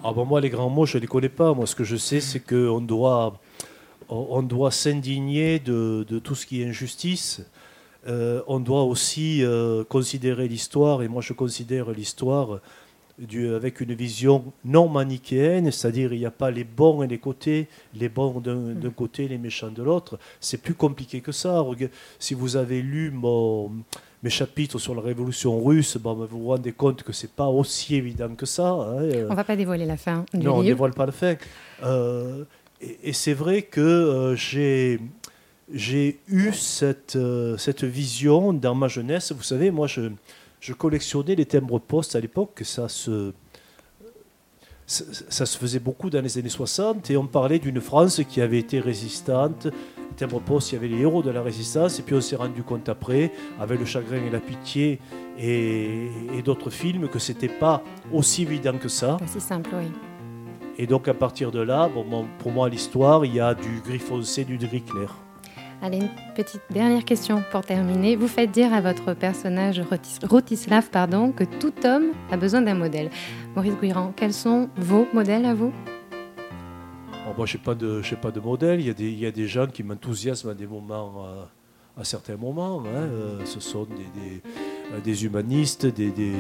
Ah bon, moi, les grands mots, je ne les connais pas. Moi, ce que je sais, c'est qu'on doit, on on doit s'indigner de, de tout ce qui est injustice. Euh, on doit aussi euh, considérer l'histoire, et moi, je considère l'histoire du- avec une vision non manichéenne, c'est-à-dire il n'y a pas les bons et les côtés, les bons d'un d'un côté, les méchants de l'autre. C'est plus compliqué que ça. Si vous avez lu mon- mes chapitres sur la révolution russe, bon, ben, vous vous rendez compte que c'est pas aussi évident que ça. hein, euh. On va pas dévoiler la fin du Non, on ne livre. dévoile pas le fait. Euh, et c'est vrai que euh, j'ai eu cette, euh, cette vision dans ma jeunesse. Vous savez, moi, je, je collectionnais les timbres postes à l'époque. Ça se, ça, se faisait beaucoup dans les années 60 et on parlait d'une France qui avait été résistante. Les timbres postes, il y avait les héros de la résistance. Et puis on s'est rendu compte après, avec le chagrin et la pitié et, et d'autres films, que c'était pas aussi évident que ça. Pas si simple, oui. Et donc à partir de là, bon, pour moi l'histoire, il y a du gris foncé, du gris clair. Allez, une petite dernière question pour terminer. Vous faites dire à votre personnage Rotis- Rotislav pardon, que tout homme a besoin d'un modèle. Maurice Guirand, quels sont vos modèles à vous? Bon, moi, je n'ai pas, de- pas de modèle. Il y a des, il y a des gens qui m'enthousiasment à des moments, euh, à certains moments. hein. Euh, ce sont des, des, euh, des humanistes, des, des,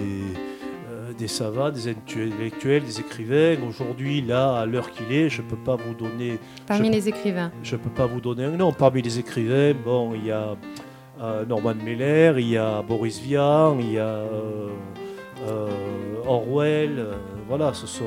des savants, des intellectuels, des écrivains. Aujourd'hui, là, à l'heure qu'il est, je ne peux pas vous donner. Parmi je- les écrivains Je ne peux pas vous donner un nom. Parmi les écrivains, bon, il y a euh, Norman Mailer, il y a Boris Vian, il y a euh, euh, Orwell. voilà, ce sont.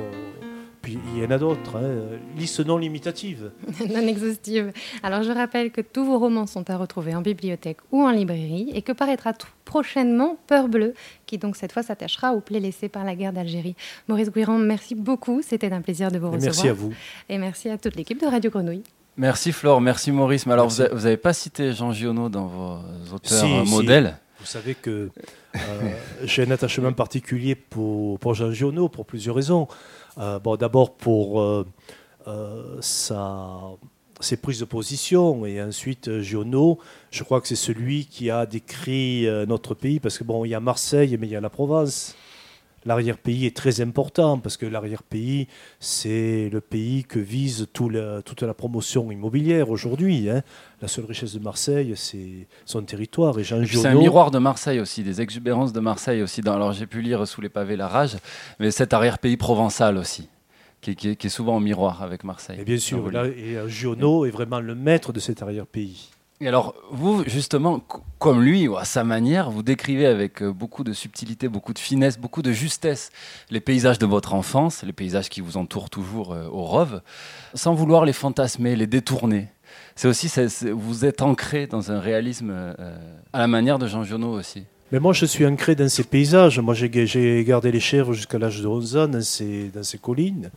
Puis il y en a d'autres. Hein. Liste non limitative. non exhaustive. Alors je rappelle que tous vos romans sont à retrouver en bibliothèque ou en librairie et que paraîtra tout prochainement Peur bleue, qui donc cette fois s'attachera aux plaies laissées par la guerre d'Algérie. Maurice Guirand, merci beaucoup. C'était un plaisir de vous Et recevoir. merci à vous. Et merci à toute l'équipe de Radio Grenouille. Merci Flore, merci Maurice. Mais alors, Merci. vous n'avez pas cité Jean Giono dans vos auteurs Si, si. modèles Vous savez que euh, j'ai un attachement particulier pour, pour Jean Giono pour plusieurs raisons. Euh, bon, D'abord pour euh, euh, sa, ses prises de position et ensuite Giono, je crois que c'est celui qui a décrit notre pays parce que bon, il y a Marseille mais il y a la Provence. L'arrière-pays est très important parce que l'arrière-pays, c'est le pays que vise tout la- toute la promotion immobilière aujourd'hui. hein. La seule richesse de Marseille, c'est son territoire. Et Jean C'est un miroir de Marseille aussi, des exubérances de Marseille aussi. Dans, alors j'ai pu lire Sous les pavés la rage, mais cet arrière-pays provençal aussi, qui, qui est- qui est souvent en miroir avec Marseille. Et bien sûr, là, et euh, Giono est vraiment le maître de cet arrière-pays. Et alors, vous, justement, co- comme lui, ou à sa manière, vous décrivez avec euh, beaucoup de subtilité, beaucoup de finesse, beaucoup de justesse les paysages de votre enfance, les paysages qui vous entourent toujours euh, au Rove, sans vouloir les fantasmer, les détourner. C'est aussi, vous êtes ancré dans un réalisme euh, à la manière de Jean Giono aussi. Mais moi, je suis ancré dans ces paysages. Moi, j'ai gardé les chèvres jusqu'à l'âge de 11 ans dans ces collines.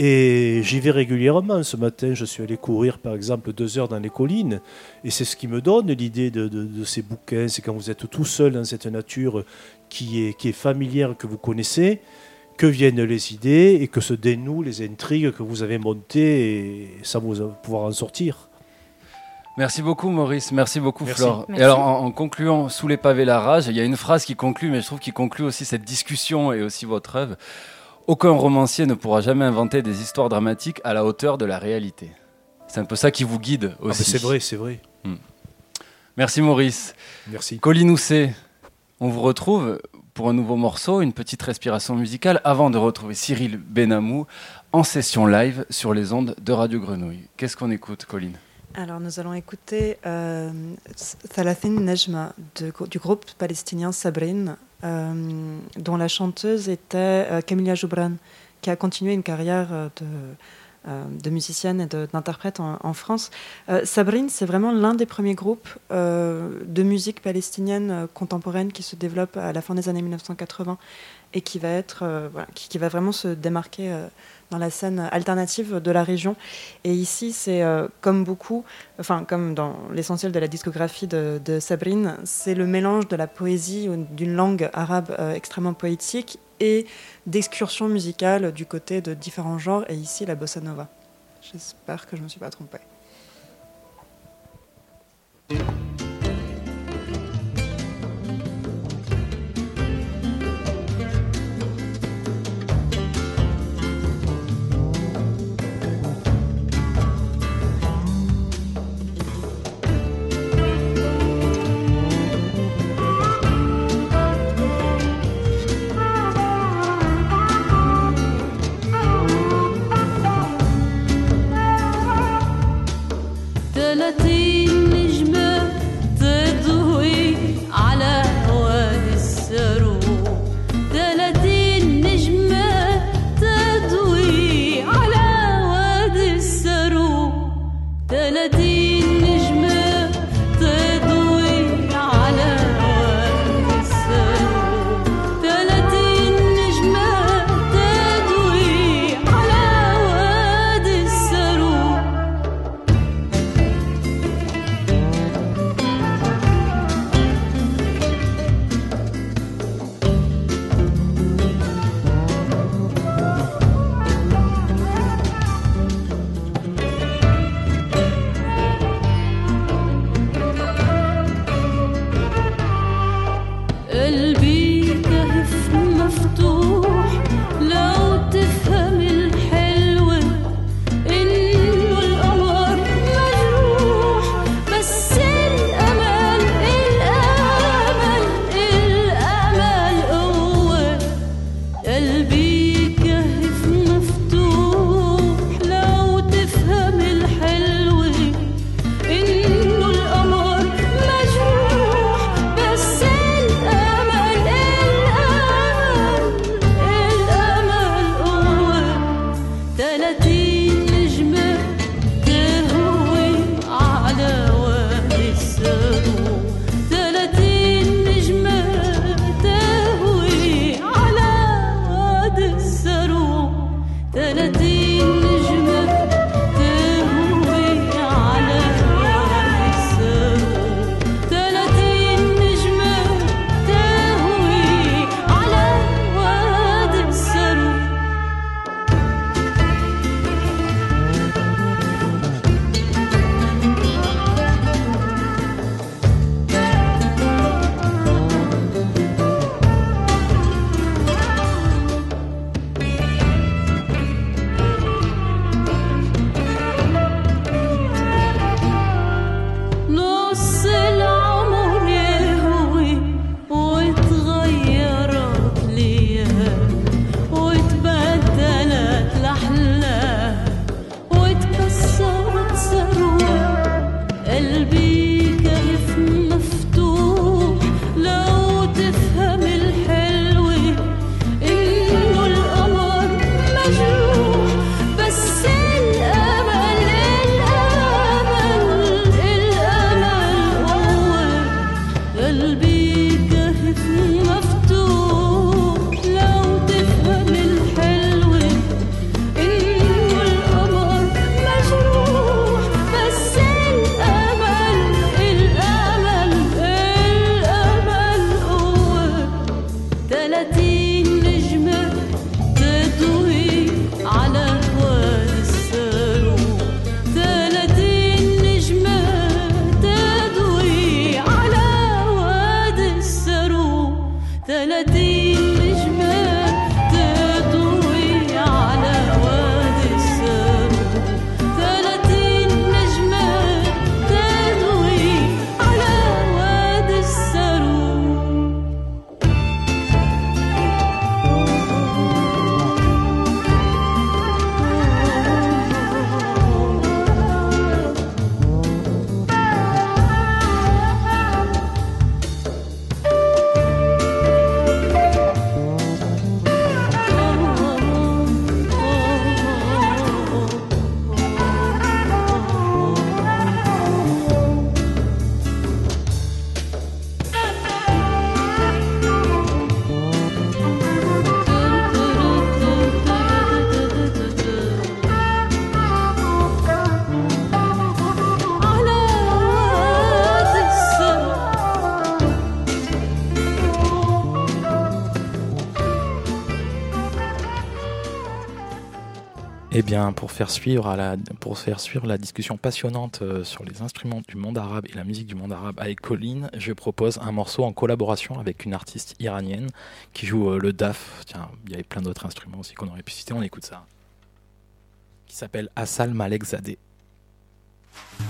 Et j'y vais régulièrement. Ce matin, je suis allé courir, par exemple, deux heures dans les collines. Et c'est ce qui me donne l'idée de, de- de ces bouquins. C'est quand vous êtes tout seul dans cette nature qui est, qui est familière, que vous connaissez, que viennent les idées et que se dénouent les intrigues que vous avez montées et sans vous pouvoir en sortir. Merci beaucoup Maurice, merci beaucoup Merci. Flore. Merci. Et alors en, en concluant sous les pavés la rage, il y a une phrase qui conclut, mais je trouve qu'il conclut aussi cette discussion et aussi votre œuvre. Aucun romancier ne pourra jamais inventer des histoires dramatiques à la hauteur de la réalité. C'est un peu ça qui vous guide Ah, aussi. c'est vrai, c'est vrai. Merci Maurice. Merci. Colline Housset, on vous retrouve pour un nouveau morceau, une petite respiration musicale, avant de retrouver Cyril Benamou en session live sur les ondes de Radio Grenouille. Qu'est-ce qu'on écoute, Colline Alors, nous allons écouter euh, Thalathin Nejma de- du groupe palestinien Sabrin, euh, dont la chanteuse était euh, Camilla Joubran, qui a continué une carrière euh, de, euh, de musicienne et d'interprète en, France. Euh, Sabrin, c'est vraiment l'un des premiers groupes euh, de musique palestinienne euh, contemporaine qui se développe à la fin des années 1980 et qui va, être, euh, qui, va vraiment se démarquer euh, dans la scène alternative de la région. Et ici, c'est euh, comme beaucoup, enfin comme dans l'essentiel de la discographie de, de Sabrine, c'est le mélange de la poésie d'une langue arabe extrêmement poétique et d'excursions musicales du côté de différents genres, et ici la bossa nova. J'espère que je ne me suis pas trompée. Bien, pour faire suivre, à la, pour faire suivre la discussion passionnante euh, sur les instruments du monde arabe et la musique du monde arabe avec Colline, je propose un morceau en collaboration avec une artiste iranienne qui joue euh, le daf. Tiens, il y avait plein d'autres instruments aussi qu'on aurait pu citer. On écoute ça. Qui s'appelle Assal Malekzadeh. Ah,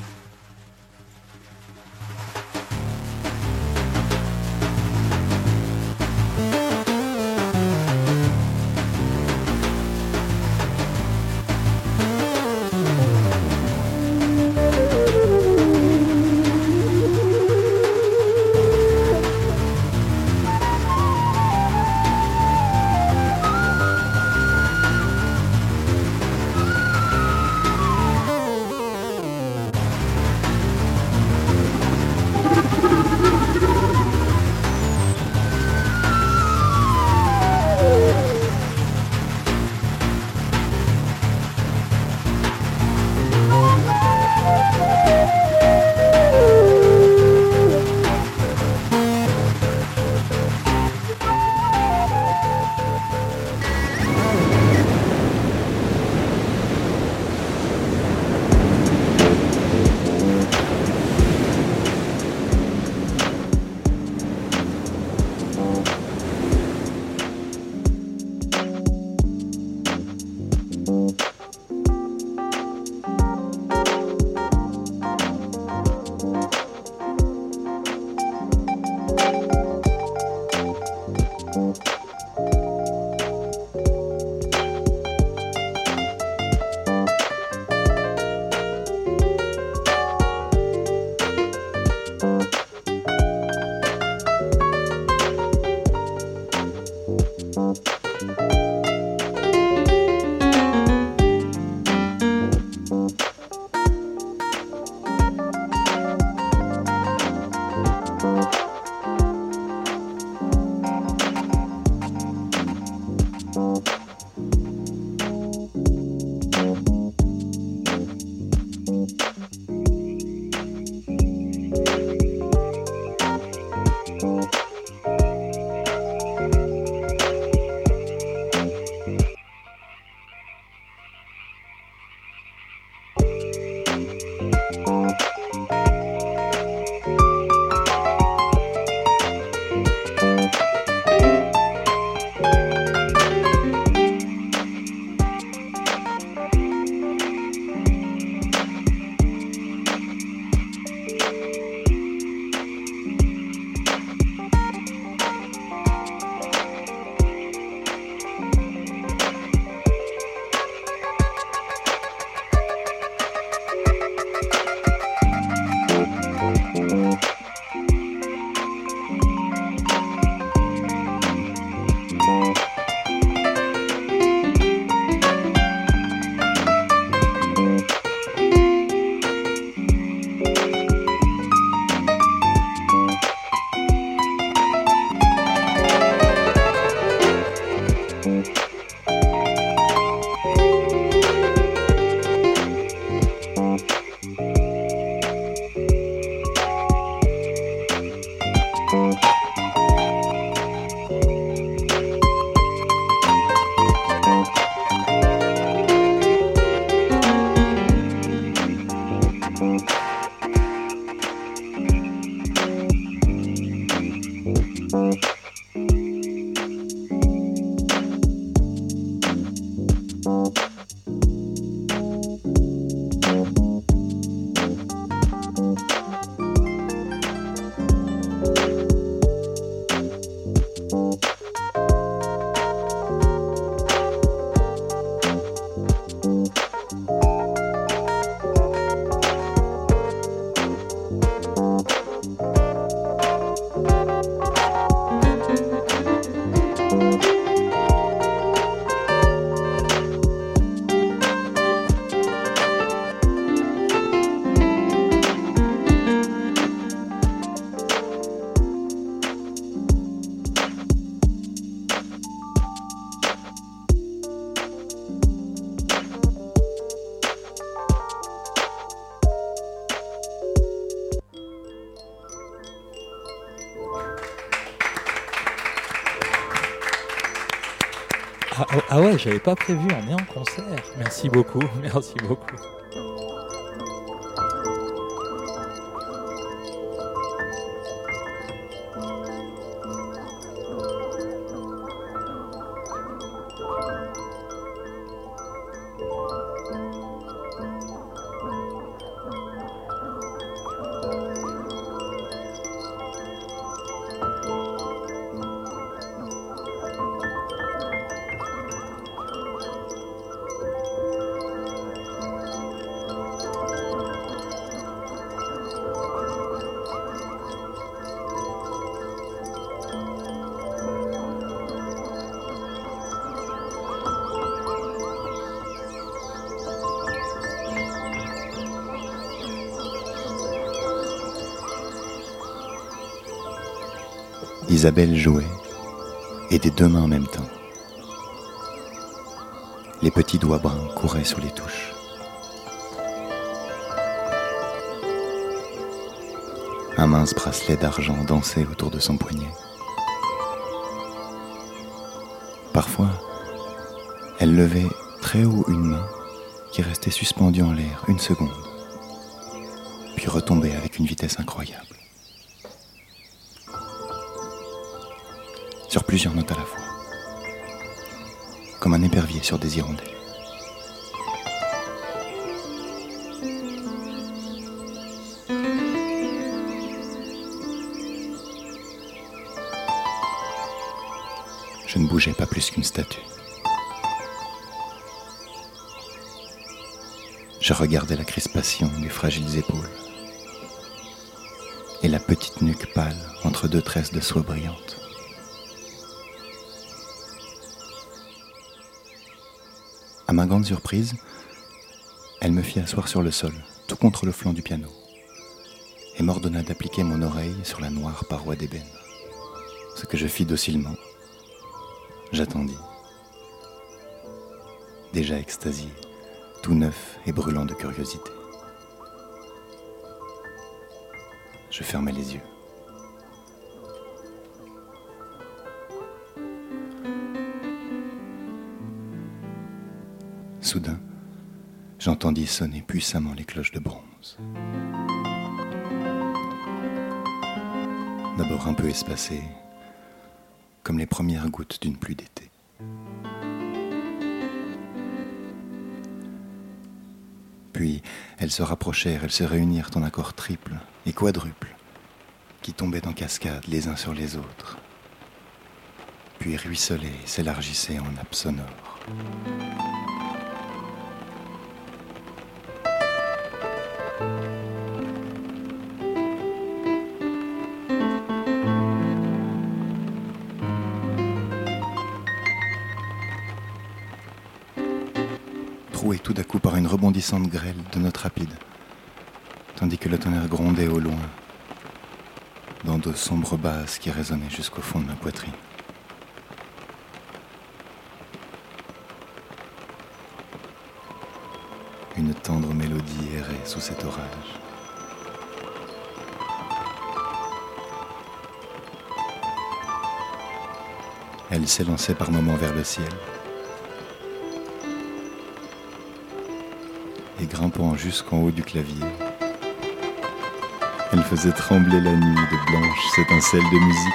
j'avais pas prévu, est en concert. Merci beaucoup, merci beaucoup. Isabelle jouait, et des deux mains en même temps. Les petits doigts bruns couraient sur les touches. Un mince bracelet d'argent dansait autour de son poignet. Parfois, elle levait très haut une main qui restait suspendue en l'air une seconde, puis retombait avec une vitesse incroyable. Sur plusieurs notes à la fois, comme un épervier sur des hirondelles. Je ne bougeais pas plus qu'une statue. Je regardais la crispation des fragiles épaules et la petite nuque pâle entre deux tresses de soie brillante. À ma grande surprise, elle me fit asseoir sur le sol, tout contre le flanc du piano, et m'ordonna d'appliquer mon oreille sur la noire paroi d'ébène. Ce que je fis docilement. J'attendis. Déjà extasié, tout neuf et brûlant de curiosité. Je fermai les yeux. J'entendis sonner puissamment les cloches de bronze. D'abord un peu espacées, comme les premières gouttes d'une pluie d'été. Puis elles se rapprochèrent, elles se réunirent en accords triples et quadruples, qui tombaient en cascade les uns sur les autres, puis ruisselaient et s'élargissaient en nappes sonores. Grêle de notes rapides, tandis que le tonnerre grondait au loin, dans de sombres basses qui résonnaient jusqu'au fond de ma poitrine. Une tendre mélodie errait sous cet orage. Elle s'élançait par moments vers le ciel, grimpant jusqu'en haut du clavier. Elle faisait trembler la nuit de blanches étincelles de musique.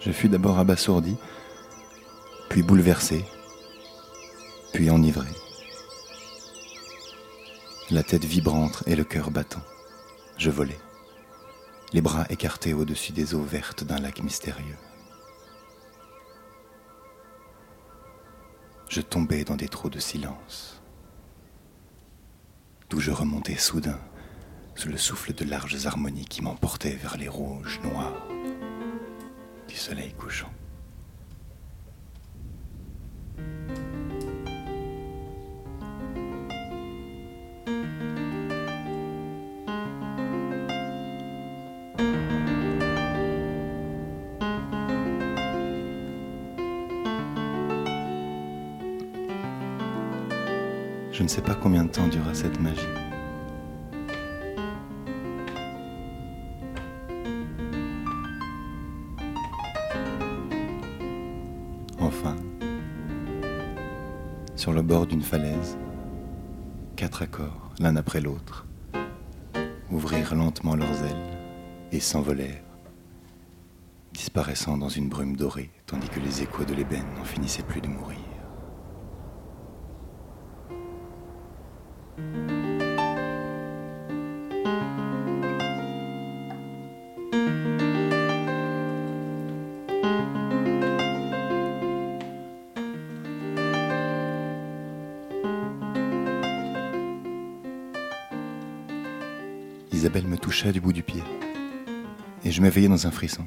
Je fus d'abord abasourdi, puis bouleversé, puis enivré. La tête vibrante et le cœur battant. Je volais, les bras écartés au-dessus des eaux vertes d'un lac mystérieux. Je tombais dans des trous de silence, d'où je remontais soudain sous le souffle de larges harmonies qui m'emportaient vers les rouges noirs du soleil couchant. ne sais pas combien de temps dura cette magie. Enfin, sur le bord d'une falaise, quatre accords, l'un après l'autre, ouvrirent lentement leurs ailes et s'envolèrent, disparaissant dans une brume dorée, tandis que les échos de l'ébène n'en finissaient plus de mourir. Du bout du pied, et je m'éveillai dans un frisson.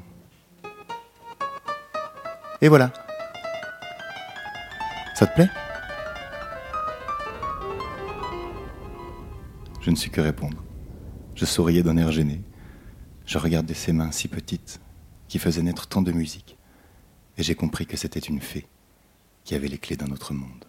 Et voilà. Ça te plaît? Je ne sus que répondre. Je souriais d'un air gêné. Je regardais ses mains si petites, qui faisaient naître tant de musique, et j'ai compris que c'était une fée qui avait les clés d'un autre monde.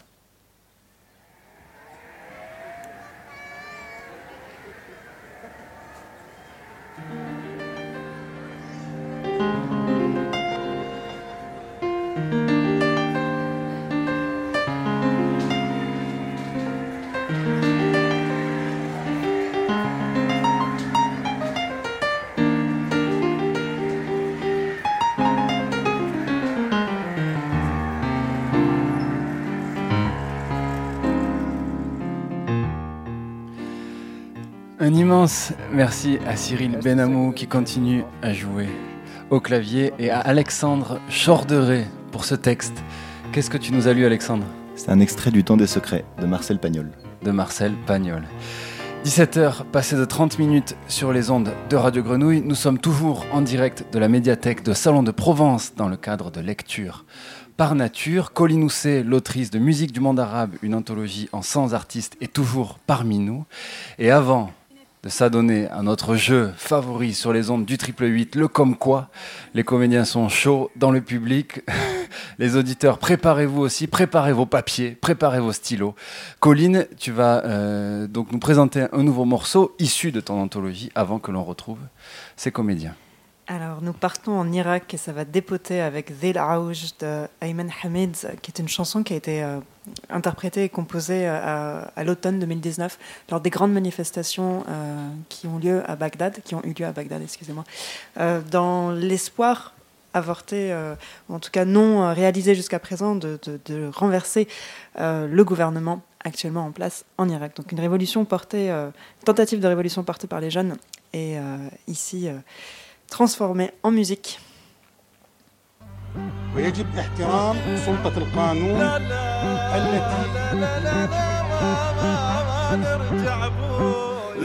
Un immense merci à Cyril Benamou qui continue à jouer au clavier et à Alexandre Chorderet pour ce texte. Qu'est-ce que tu nous as lu Alexandre? C'est un extrait du Temps des secrets de Marcel Pagnol. De Marcel Pagnol. 17h, passé de 30 minutes sur les ondes de Radio Grenouille. Nous sommes toujours en direct de la médiathèque de Salon de Provence dans le cadre de lecture par nature. Colline Housset, l'autrice de Musique du monde arabe, une anthologie en 100 artistes, est toujours parmi nous. Et avant de s'adonner à notre jeu favori sur les ondes du triple 8, le comme quoi. Les comédiens sont chauds dans le public. les auditeurs, préparez-vous aussi, préparez vos papiers, préparez vos stylos. Colline, tu vas euh, donc nous présenter un nouveau morceau issu de ton anthologie avant que l'on retrouve ces comédiens. Alors, nous partons en Irak et ça va dépoter avec Zil Aouj de Ayman Hamid, qui est une chanson qui a été euh, interprétée et composée euh, à, l'automne 2019 lors des grandes manifestations euh, qui ont lieu à Bagdad, qui ont eu lieu à Bagdad, excusez-moi, dans l'espoir avorté, ou en tout cas non réalisé jusqu'à présent, de, renverser le gouvernement actuellement en place en Irak. Donc une révolution portée, tentative de révolution portée par les jeunes, et ici transformée en musique. ويجب احترام سلطة القانون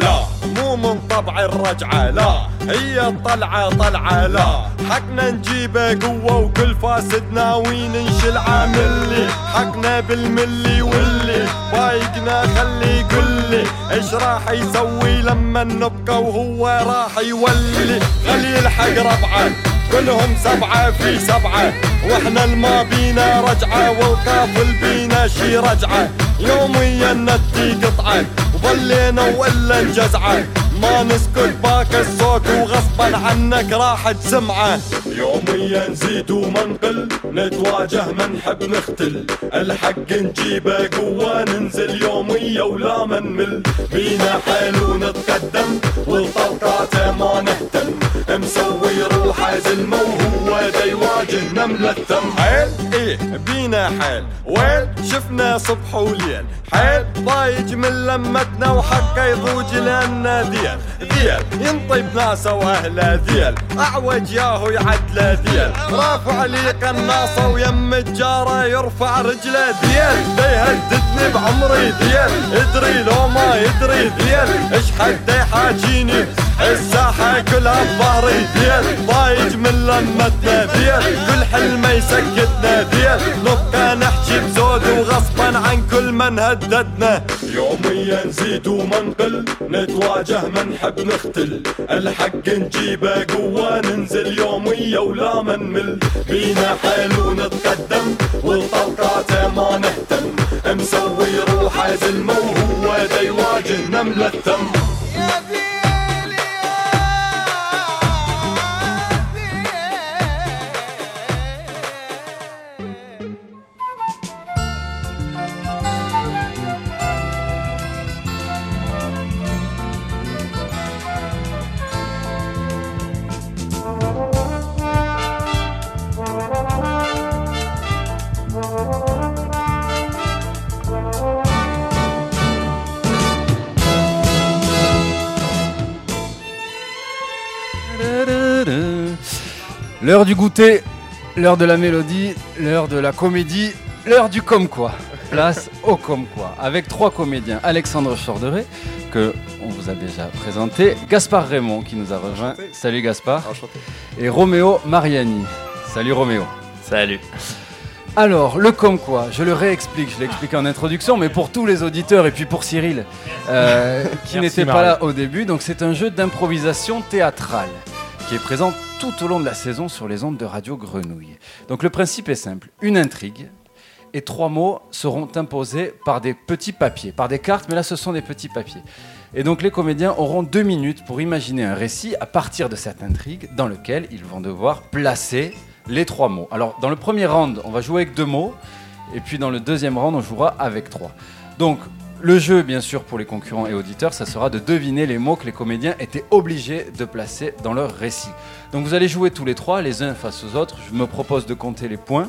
لا مو من طبع الرجعة لا هي الطلعة طلعة لا حقنا نجيبه قوة وكل فاسد ناوي ننشل عاملي حقنا بالملي واللي بايقنا خلي يقولي إيش راح يسوي لما نبقى وهو راح يولي. خلي يلحق ربعة كلهم سبعة في سبعة. وإحنا الما بينا رجعة والقافل بينا شي رجعة. يوميا نتي قطعة وظلينا وإلا نجزعة ما نسكت باك الصوت وغصبا عنك راحت سمعة. يوميا نزيد وما نقل نتواجه ما نحب نختل الحق نجيبه قوة ننزل يوميا ولا ما نمل. بينا حيل ونتقدم والطلقات ما نهتم. مسوي روحه زلمة وهو دا يواجه نملة ثم حيل؟ إيه بينا حيل. وين شفنا صبح وليل. حيل؟ ضايج من لمتنا وحقه يضوج لنا ذيل ذيل ينطي بناسه واهله ذيل أعوج ياهو يعدله ذيل رافع لي قناصة ويم الجارة يرفع رجله ذيل يهددني بعمري ذيل ادري لو ما يدري ذيل إيش حد يحاجيني؟ الساحة كلها بظهري ذيل ضايج من لمتنا ذيل كل حلمه يسكتنا ذيل نبقى نحكي بزود وغصبا عن كل من هددنا. الدنيا نزيد ومنقل نتواجه منحب نختل الحق نجيبه قوة ننزل يومية ولا منمل بينا حلو نتقدم والطلقات ما نهتم. مسوي روحه زلمة وهو دا يواجهنا ملثم L'heure du goûter, l'heure de la mélodie, l'heure de la comédie, l'heure du comme quoi. Place au comme quoi. Avec trois comédiens. Alexandre Chorderet, que on vous a déjà présenté. Gaspard Raymond, qui nous a rejoint. Salut Gaspard. Et Roméo Mariani. Salut Roméo. Salut. Alors, le comme quoi, je le réexplique, je l'ai expliqué en introduction, mais pour tous les auditeurs et puis pour Cyril, euh, qui n'était pas là au début, donc c'est un jeu d'improvisation théâtrale qui est présent tout au long de la saison sur les ondes de Radio Grenouille. Donc le principe est simple, une intrigue, et trois mots seront imposés par des petits papiers, par des cartes, mais là ce sont des petits papiers. Et donc les comédiens auront deux minutes pour imaginer un récit à partir de cette intrigue dans lequel ils vont devoir placer les trois mots. Alors dans le premier round, on va jouer avec deux mots, et puis dans le deuxième round, on jouera avec trois. Donc le jeu, bien sûr, pour les concurrents et auditeurs, ça sera de deviner les mots que les comédiens étaient obligés de placer dans leur récit. Donc vous allez jouer tous les trois, les uns face aux autres. Je me propose de compter les points.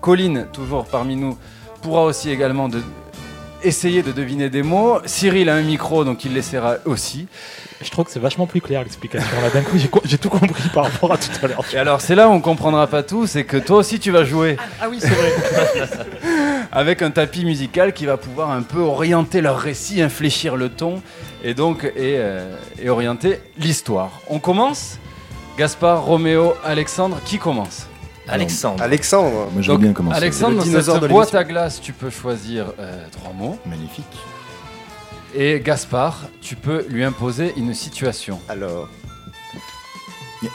Colline, toujours parmi nous, pourra aussi également de- essayer de deviner des mots. Cyril a un micro, donc il l'essaiera aussi. Je trouve que c'est vachement plus clair l'explication. Là, d'un coup, j'ai co- j'ai tout compris par rapport à tout à l'heure. Et alors, c'est là où on comprendra pas tout, c'est que toi aussi tu vas jouer. Ah oui, c'est vrai. avec un tapis musical qui va pouvoir un peu orienter leur récit, infléchir le ton et donc et, euh, et orienter l'histoire. On commence? Gaspard, Roméo, Alexandre, qui commence? Alexandre. Alexandre. Moi, je veux bien commencer. Alexandre, Le dans dinosaure cette de boîte à glace, tu peux choisir euh, trois mots. Magnifique. Et Gaspard, tu peux lui imposer une situation. Alors,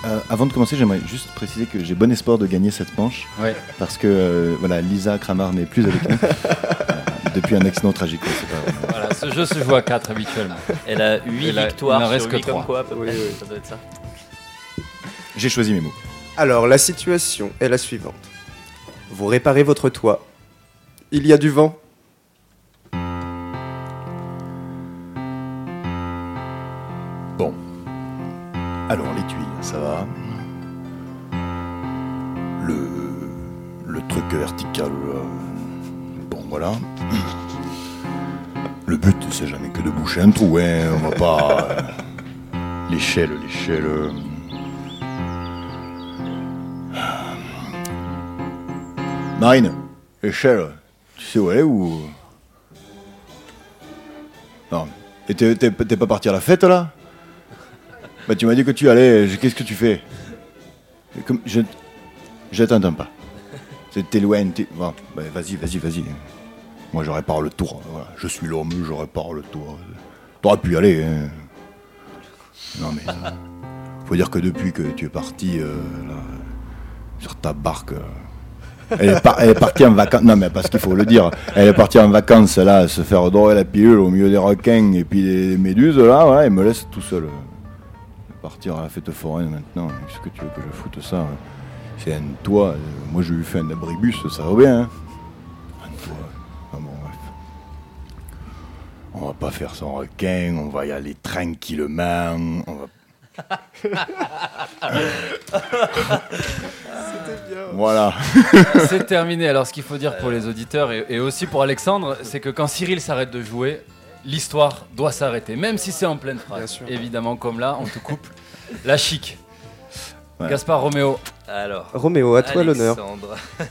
Euh, avant de commencer, j'aimerais juste préciser que j'ai bon espoir de gagner cette manche. Ouais. Parce que euh, voilà, Lisa Kramar n'est plus avec nous. Depuis un accident tragique. pas vrai. Voilà, ce jeu se joue à 4 habituellement. Elle a 8 Et là, il victoires n'en reste sur que 8 comme trois. quoi à peu Oui, près. oui. Ça doit être ça. J'ai choisi mes mots. Alors la situation est la suivante. Vous réparez votre toit. Il y a du vent. Bon. Alors, les tuiles, ça va. Le, le truc vertical, euh, bon, voilà. Le but, c'est jamais que de boucher un trou, hein. On va pas. euh, l'échelle, l'échelle. Marine, l'échelle, tu sais où elle est ou? Non. Et t'es pas parti à la fête là? Bah tu m'as dit que tu allais, qu'est-ce que tu fais? Je t'entends pas. C'est- T'es loin, t'es... Bah, vas-y, vas-y, vas-y. Moi je répare le tour, je suis l'homme, je répare le tour. T'aurais pu y aller. hein. Non mais... Faut dire que depuis que tu es parti euh, là, sur ta barque... euh, elle est, partie en vacances. Non, mais parce qu'il faut le dire. Elle est partie en vacances là, se faire dorer la pilule au milieu des requins et puis des méduses là. Voilà, elle me laisse tout seul. Partir à la fête foraine maintenant. Qu'est-ce que tu veux que je foute ça hein? C'est un toit. Moi, je lui fais un abribus, ça va bien. hein? Un toit. Ah bon, bref. On va pas faire sans requin. On va y aller tranquillement. On va Voilà. C'est terminé. Alors, ce qu'il faut dire pour les auditeurs et, et aussi pour Alexandre, c'est que quand Cyril s'arrête de jouer, l'histoire doit s'arrêter, même si c'est en pleine phrase. Évidemment, comme là, on te coupe la chic. Ouais. Gaspard Roméo. Alors. Roméo, à toi l'honneur.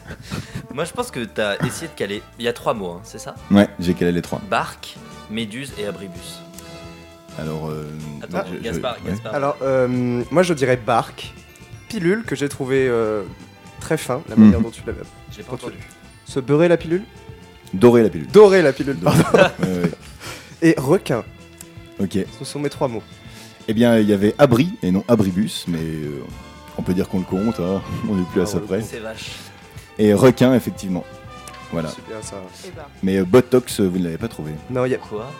Moi, je pense que tu as essayé de caler. Il y a trois mots, hein, c'est ça? Ouais, j'ai calé les trois. Barque, méduse et abribus. Alors, euh, Attends, je- je- Gaspard, ouais. Gaspard. Alors, euh, moi je dirais barque, pilule que j'ai trouvé euh, très fin, la manière Mhm. dont tu l'avais. J'ai pas quand tu- entendu. Se beurrer la pilule Dorer la pilule. Dorer la pilule, pardon. Ouais, ouais. Et requin, Ok. ce sont mes trois mots. Eh bien, il y avait abri et non abribus, mais euh, on peut dire qu'on le compte, hein. on n'est plus à Ah, ça près. C'est vache. Et requin, effectivement. Voilà. C'est bien ça. Mais euh, Botox, vous ne l'avez pas trouvé. Non, il y a... Quoi?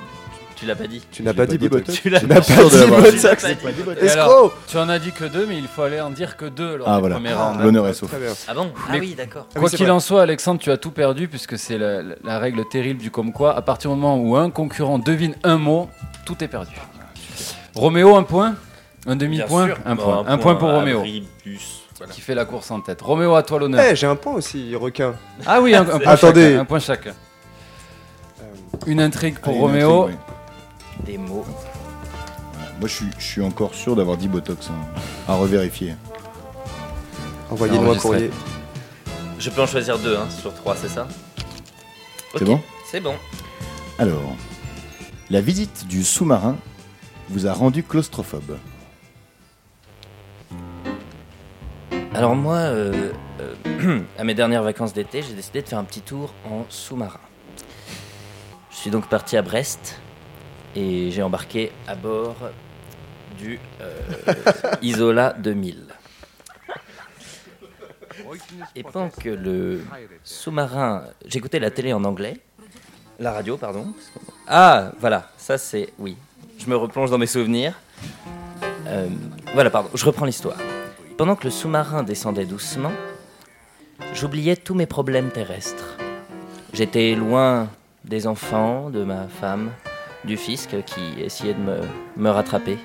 Tu l'as pas dit Tu n'as pas pas dit dit Botox. Botox. Tu l'as Tu n'as sûr pas dit l'avoir dit. Botox. Tu l'as pas dit. Et alors, Escroc tu en as dit que deux, mais il fallait en dire que deux lors Ah, voilà. rounds. hein. L'honneur est sauf. Très bien. Ah bon Ah oui, d'accord. Ah Quoi c'est qu'il en soit, Alexandre, tu as tout perdu puisque c'est la, règle terrible du comme quoi. À partir du moment où un concurrent devine un mot, tout est perdu. Roméo, un point Un demi-point un, Bon, point. un point pour Roméo, Abribus. Voilà. qui fait la course en tête. Roméo, à toi l'honneur. Eh, j'ai un point aussi, requin. Ah oui, un, un point Attendez. chacun. Un point chacun. Euh, Une intrigue pour Roméo. intrigue. Des mots. Moi, je suis, je suis encore sûr d'avoir dit Botox. hein. À revérifier. Envoyez-nous un Enregistré. courrier. Je peux en choisir deux hein, sur trois, c'est ça? C'est Ok, bon? C'est bon. Alors, la visite du sous-marin vous a rendu claustrophobe. Alors moi, euh, euh, à mes dernières vacances d'été, j'ai décidé de faire un petit tour en sous-marin. Je suis donc parti à Brest et j'ai embarqué à bord du euh, Isola 2000. Et pendant que le sous-marin... J'écoutais la télé en anglais. La radio, pardon. Ah, voilà, ça c'est... Oui, je me replonge dans mes souvenirs. Euh, voilà, pardon, je reprends l'histoire. Pendant que le sous-marin descendait doucement, j'oubliais tous mes problèmes terrestres. J'étais loin des enfants, de ma femme, du fisc qui essayait de me, rattraper.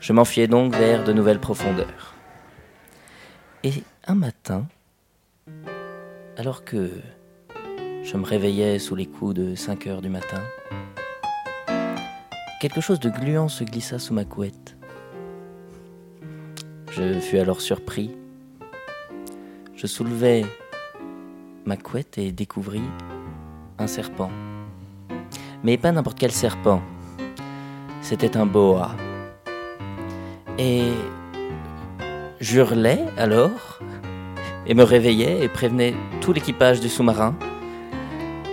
Je m'enfuyais donc vers de nouvelles profondeurs. Et un matin, alors que je me réveillais sous les coups de 5 heures du matin, quelque chose de gluant se glissa sous ma couette. Je fus alors surpris. Je soulevai ma couette et découvris un serpent. Mais pas n'importe quel serpent. C'était un boa. Et j'hurlais alors et me réveillais et prévenais tout l'équipage du sous-marin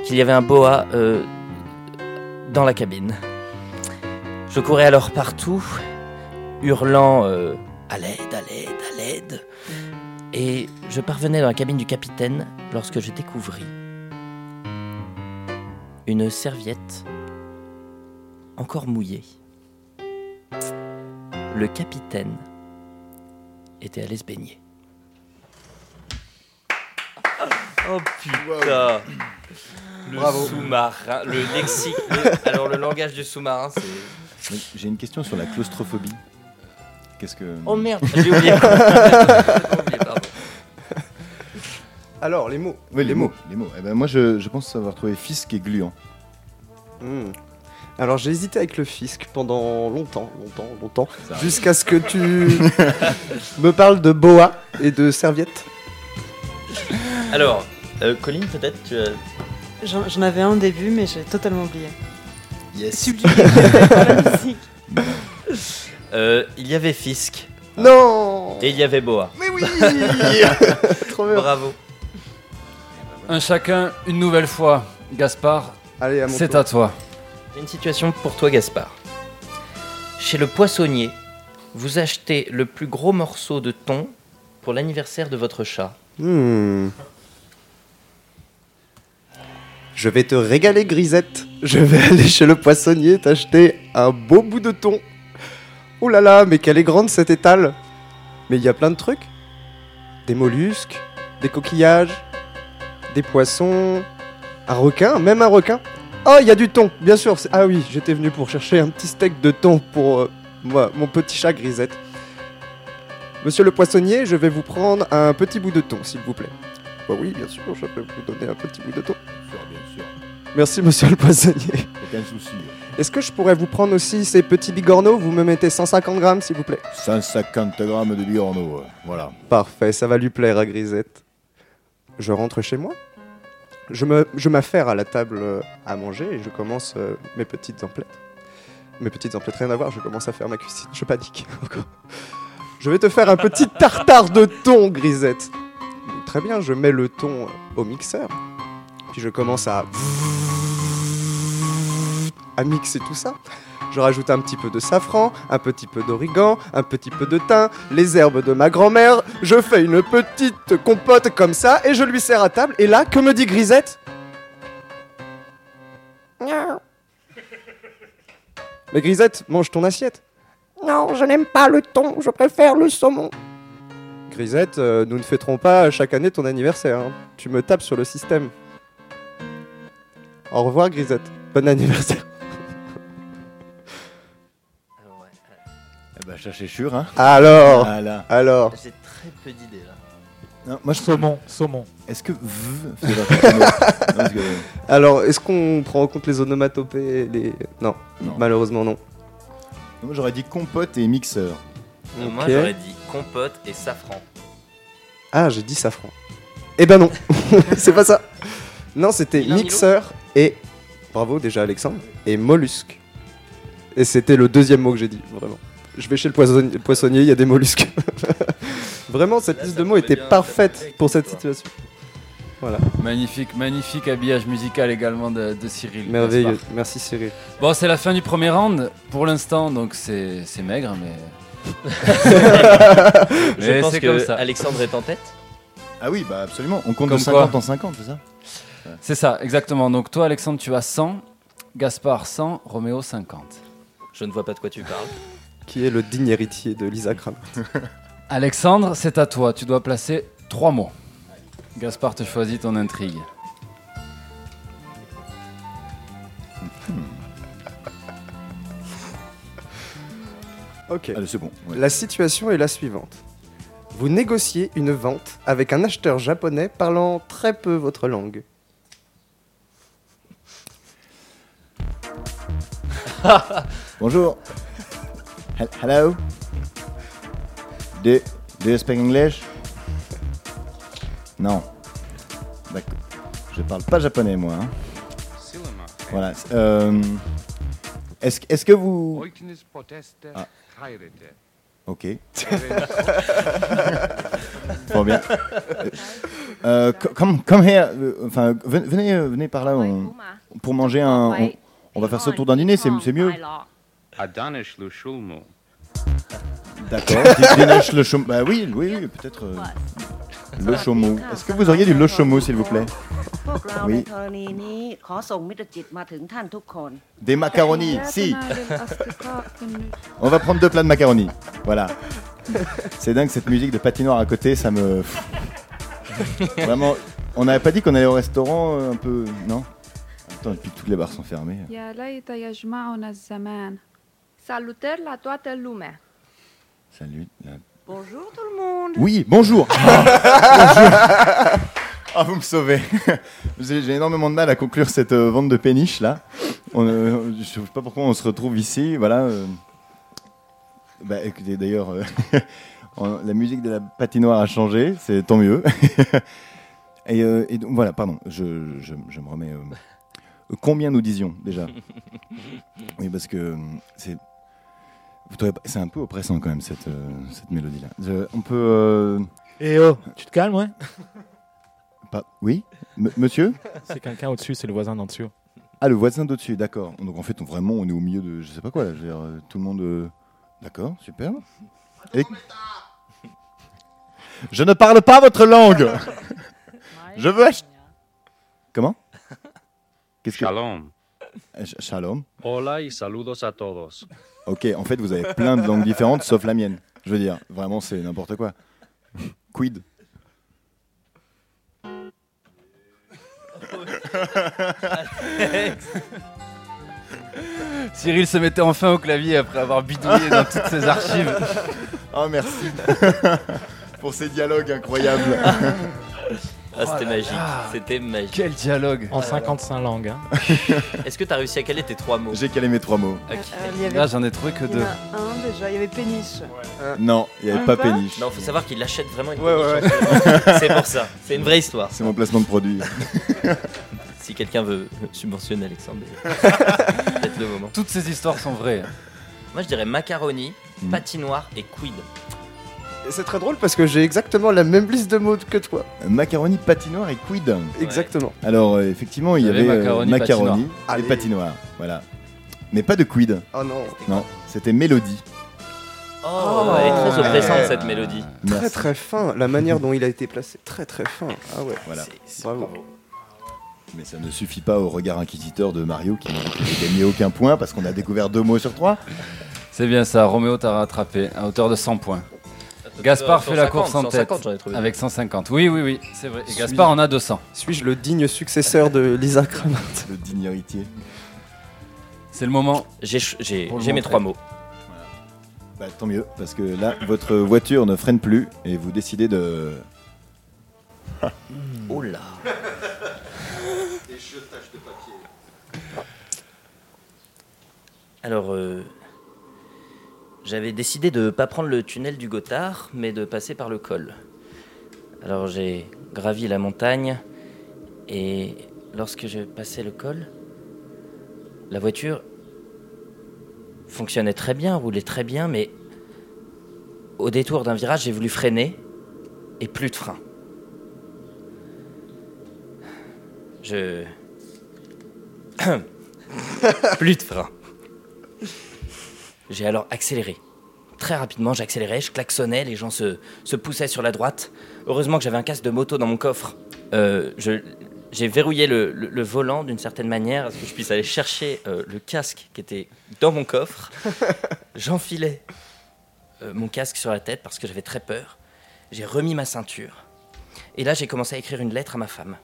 qu'il y avait un boa euh, dans la cabine. Je courais alors partout, hurlant euh, à l'aide, à l'aide, à l'aide. Et je parvenais dans la cabine du capitaine lorsque je découvris une serviette encore mouillée. Le capitaine était allé se baigner. Oh putain Le Bravo. sous-marin, le lexique. le- alors le langage du sous-marin, c'est. J'ai une question sur la claustrophobie. Qu'est-ce que. Oh merde, j'ai oublié. J'ai oublié, pardon. Alors, les mots. Oui, les, mots. Les mots. Eh ben, moi, je, je pense avoir trouvé fisc et gluant. Hmm. Alors j'ai hésité avec le fisc pendant longtemps, longtemps, longtemps, jusqu'à ce que tu me parles de boa et de serviette. Alors, euh, Colline, peut-être tu as. J'en avais un au début, mais j'ai totalement oublié. Yes. Euh, il y avait Fisk. Non Et il y avait Boa. Mais oui Trop bien. Bravo. Un chacun, une nouvelle fois. Gaspard, Allez, à mon c'est tour. à toi. J'ai une situation pour toi, Gaspard. Chez le poissonnier, vous achetez le plus gros morceau de thon pour l'anniversaire de votre chat. Hmm. Je vais te régaler, Grisette. Je vais aller chez le poissonnier t'acheter un beau bout de thon. Oh là là, mais quelle est grande cette étale Mais il y a plein de trucs. Des mollusques, des coquillages, des poissons, un requin, même un requin. Oh, il y a du thon, bien sûr. Ah oui, j'étais venu pour chercher un petit steak de thon pour euh, moi, mon petit chat Grisette. Monsieur le poissonnier, je vais vous prendre un petit bout de thon, s'il vous plaît. Bah oui, bien sûr, je peux vous donner un petit bout de thon. Bien sûr. Merci, monsieur le poissonnier. Aucun souci. Est-ce que je pourrais vous prendre aussi ces petits bigorneaux? Vous me mettez 150 grammes, s'il vous plaît 150 grammes de bigorneau. euh, Voilà. Parfait, ça va lui plaire à Grisette. Je rentre chez moi. Je m'affaire à la table euh, à manger et je commence euh, mes petites emplettes. Mes petites emplettes, rien à voir, je commence à faire ma cuisine. Je panique encore. Je vais te faire un petit tartare de thon, Grisette. Très bien, je mets le thon au mixeur. Puis je commence à à mixer tout ça. Je rajoute un petit peu de safran, un petit peu d'origan, un petit peu de thym, les herbes de ma grand-mère. Je fais une petite compote comme ça et je lui sers à table. Et là, que me dit Grisette? Miaou. Mais Grisette, mange ton assiette. Non, je n'aime pas le thon, je préfère le saumon. Grisette, euh, nous ne fêterons pas chaque année ton anniversaire. hein. Tu me tapes sur le système. Au revoir, Grisette. Bon anniversaire. Cherchez sûr, hein. Alors Voilà. Alors J'ai très peu d'idées là. Non, moi, je Saumon, saumon. Est-ce que v Non, parce que- Alors, est-ce qu'on prend en compte les onomatopées et les... Non, Non. malheureusement non. Moi, j'aurais dit compote et mixeur. Euh, Moi Ok. j'aurais dit compote et safran. Ah, j'ai dit safran. Eh ben non, c'est pas ça. Non, c'était Ni l'un ni mixeur et. Bravo déjà, Alexandre. Et mollusque. Et c'était le deuxième mot que j'ai dit, vraiment. Je vais chez le poisson- le poissonnier, il y a des mollusques. vraiment, cette liste de mots était parfaite pour cette situation. Voilà. Magnifique, magnifique habillage musical également de, de Cyril. Merveilleux. Merci Cyril. Bon, c'est la fin du premier round. Pour l'instant, donc c'est c'est maigre, mais. Je Mais pense c'est comme que ça. Alexandre est en tête. Ah oui, bah absolument. On compte Comme de 50 quoi. en 50, c'est ça? C'est ça, exactement. Donc toi, Alexandre, tu as 100, Gaspard 100, Roméo 50. Je ne vois pas de quoi tu parles. Qui est le digne héritier de Lisa Kram. Alexandre, c'est à toi. Tu dois placer trois mots. Gaspard te choisit ton intrigue. Ok. Allez, c'est bon. ouais. La situation est la suivante. Vous négociez une vente avec un acheteur japonais parlant très peu votre langue. Bonjour. Hel- Hello? Do, do you speak English? Non. D'accord. Je parle pas japonais, moi. hein. Voilà. Euh, Est-ce est-ce que vous... Ah, ok. Trop bien. Euh, co- come, come here. euh, Enfin, ven- venez, euh, venez par là. on- pour manger un... On, on va faire ça autour d'un dîner, c'est c'est mieux. Adanish Lushulmu. D'accord. Dinesh le chaume. Bah oui, oui, oui, peut-être. euh, le chaumeau. Est-ce que vous auriez du le chaumeau, s'il vous plaît พวกเราใน Oui. ธรณีนี้ขอส่งมิตรจิตมาถึงท่านทุกคน Des macaronis, si. On va prendre deux plats de macaronis. Voilà. C'est dingue cette musique de patinoire à côté, ça me. Vraiment. On n'avait pas dit qu'on allait au restaurant euh, un peu. Non Attends, depuis que toutes les bars sont fermées. يا ليت يجمعنا الزمان Salutaire la toată lumea Salut. la- Bonjour tout le monde Oui, bonjour. bonjour. Ah, vous me sauvez. J'ai énormément de mal à conclure cette euh, vente de péniche là. On, euh, je sais pas pourquoi on se retrouve ici. Voilà. euh. Bah, écoutez, d'ailleurs, euh, on- la musique de la patinoire a changé. C'est tant mieux. et, euh, et donc voilà, pardon. Je, je- je me remets. euh, combien nous disions déjà? Oui, parce que euh, c'est. C'est un peu oppressant quand même cette, euh, cette mélodie-là. On peut. euh, Eh oh, tu te calmes, ouais pas... Oui M- Monsieur C'est quelqu'un au-dessus, c'est le voisin d'en dessous. Ah, le voisin d'au-dessus, d'accord. Donc en fait, on, vraiment, on est au milieu de. Je sais pas quoi, là. Je veux dire, euh, tout le monde. euh, D'accord, super. Et... Je ne parle pas votre langue Je veux acheter. Comment? Qu'est-ce que- Shalom. Sh- Shalom. Hola y saludos a todos. Ok, en fait, vous avez plein de langues différentes sauf la mienne. Je veux dire, vraiment, c'est n'importe quoi. Quid? Cyril se mettait enfin au clavier après avoir bidouillé dans toutes ses archives. Oh, merci pour ces dialogues incroyables. Ah, c'était Oh magique. C'était magique. Quel dialogue En 55 langues. hein. Est-ce que tu as réussi à caler tes trois mots J'ai calé mes trois mots. Ok. Euh, il y avait- Là, j'en ai trouvé que Il y en deux. a un déjà, il y avait péniche. Non, il n'y avait Même pas pas péniche. Non, faut savoir qu'il achète vraiment une Ouais, ouais, péniche. C'est pour ça. C'est une vraie histoire. C'est mon placement de produit. Si quelqu'un veut subventionner Alexandre, peut-être le moment. Toutes ces histoires sont vraies. Moi, je dirais macaroni, Mm. patinoire et quid. C'est très drôle parce que j'ai exactement la même liste de mots que toi. Macaroni, patinoire et quid? Exactement. Alors, euh, effectivement, il y avait euh, macaroni, macaroni, patinoire. et Allez. patinoire. Voilà. Mais pas de quid. Oh non. Non, c'était mélodie. Oh, elle est très ouais. oppressante cette mélodie. Très Merci. très fin. La manière dont il a été placé. Très très fin. Ah ouais. Voilà. Bravo. Mais ça ne suffit pas au regard inquisiteur de Mario qui n'a gagné aucun point parce qu'on a découvert deux mots sur trois. C'est bien ça, Roméo t'a rattrapé à hauteur de 100 points. Gaspard fait la course en tête 150, j'en ai trouvé. avec 150. Oui, oui, oui, c'est vrai. Et Suis- Gaspard en a 200. Suis-je le digne successeur de Lisa Kramat Le digne héritier. C'est le moment. J'ai mes trois mots. Bah, tant mieux, parce que là, votre voiture ne freine plus et vous décidez de. Oh là Alors, euh, j'avais décidé de ne pas prendre le tunnel du Gothard, mais de passer par le col. Alors j'ai gravi la montagne et lorsque je passais le col, la voiture fonctionnait très bien, roulait très bien, mais au détour d'un virage, j'ai voulu freiner et plus de frein. Je... plus de frein. J'ai alors accéléré. Très rapidement, j'accélérais, je klaxonnais, les gens se, se poussaient sur la droite. Heureusement que j'avais un casque de moto dans mon coffre. Euh, j'ai verrouillé le, le- le volant d'une certaine manière, à ce que je puisse aller chercher euh, le casque qui était dans mon coffre. J'enfilais euh, mon casque sur la tête parce que j'avais très peur. J'ai remis ma ceinture. Et là, j'ai commencé à écrire une lettre à ma femme.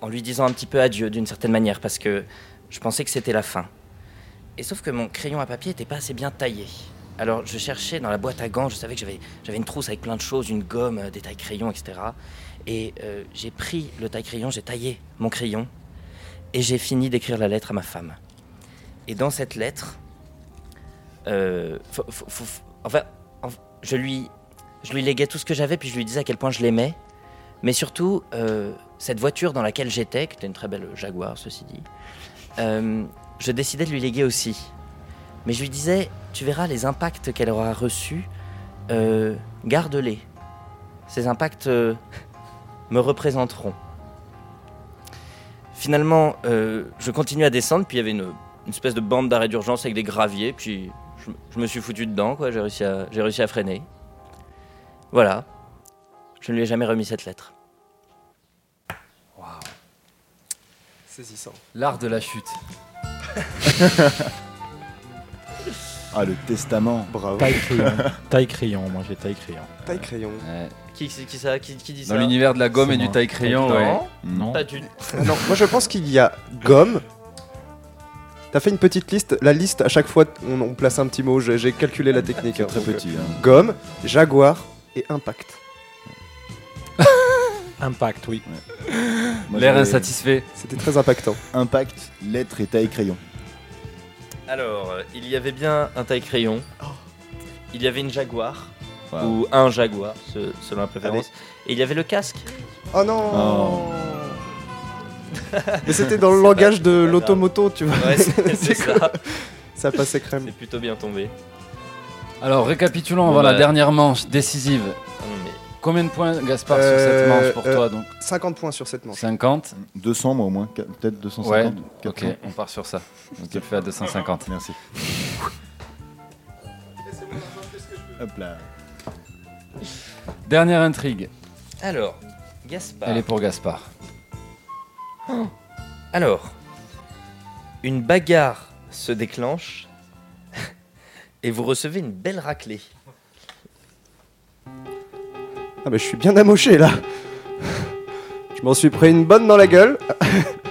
En lui disant un petit peu adieu d'une certaine manière parce que je pensais que c'était la fin. Et sauf que mon crayon à papier n'était pas assez bien taillé. Alors je cherchais dans la boîte à gants, je savais que j'avais, une trousse avec plein de choses, une gomme, euh, des tailles crayons, etc. Et euh, j'ai pris le taille crayon, j'ai taillé mon crayon et j'ai fini d'écrire la lettre à ma femme. Et dans cette lettre, euh, enfin, en- je lui, je lui léguais tout ce que j'avais, puis je lui disais à quel point je l'aimais. Mais surtout, cette voiture dans laquelle j'étais, qui était une très belle Jaguar, ceci dit, je décidais de lui léguer aussi. Mais je lui disais, tu verras les impacts qu'elle aura reçus, euh, garde-les. Ces impacts euh, me représenteront. Finalement, euh, je continue à descendre, puis il y avait une, une espèce de bande d'arrêt d'urgence avec des graviers, puis je, je me suis foutu dedans, quoi. J'ai réussi à, j'ai réussi à freiner. Voilà. Je ne lui ai jamais remis cette lettre. Saisissant. L'art de la chute. Ah, le testament. Bravo. Taille crayon. taille crayon, moi j'ai taille crayon. Taille crayon. Qui, qui, qui ça, qui, qui dit Dans ça l'univers de la gomme et du taille crayon, Non. ouais. Non. Pas du Non, moi je pense qu'il y a gomme. T'as fait une petite liste. La liste, à chaque fois, on, on place un petit mot. J'ai j'ai calculé la technique. hein. Très Donc, petit. euh, hein. Gomme, jaguar et impact. Impact, oui. Moi, L'air j'avais insatisfait. C'était très impactant. Impact, lettres et taille crayon. Alors, euh, il y avait bien un taille crayon. Il y avait une Jaguar. Wow. Ou un Jaguar, se- selon la préférence. Et il y avait le casque. Oh non Oh. Mais c'était dans le langage de l'automoto, tu vois. Ouais, c'est c'est ça. Ça passait crème. C'est plutôt bien tombé. Alors, récapitulons Bon, bah- la dernière manche décisive. Ah non, mais Combien de points, Gaspard, sur Euh, cette manche pour euh, toi donc 50 points sur cette manche. 50 200, moi au moins. Peut-être Ouais, 250. ok, 400. on part sur ça. Donc, tu le fais à 250. Merci. Hop là. Dernière intrigue, Alors, Gaspard. elle est pour Gaspard. Alors, une bagarre se déclenche et vous recevez une belle raclée. Ah mais je suis bien amoché là. Je m'en suis pris une bonne dans la gueule.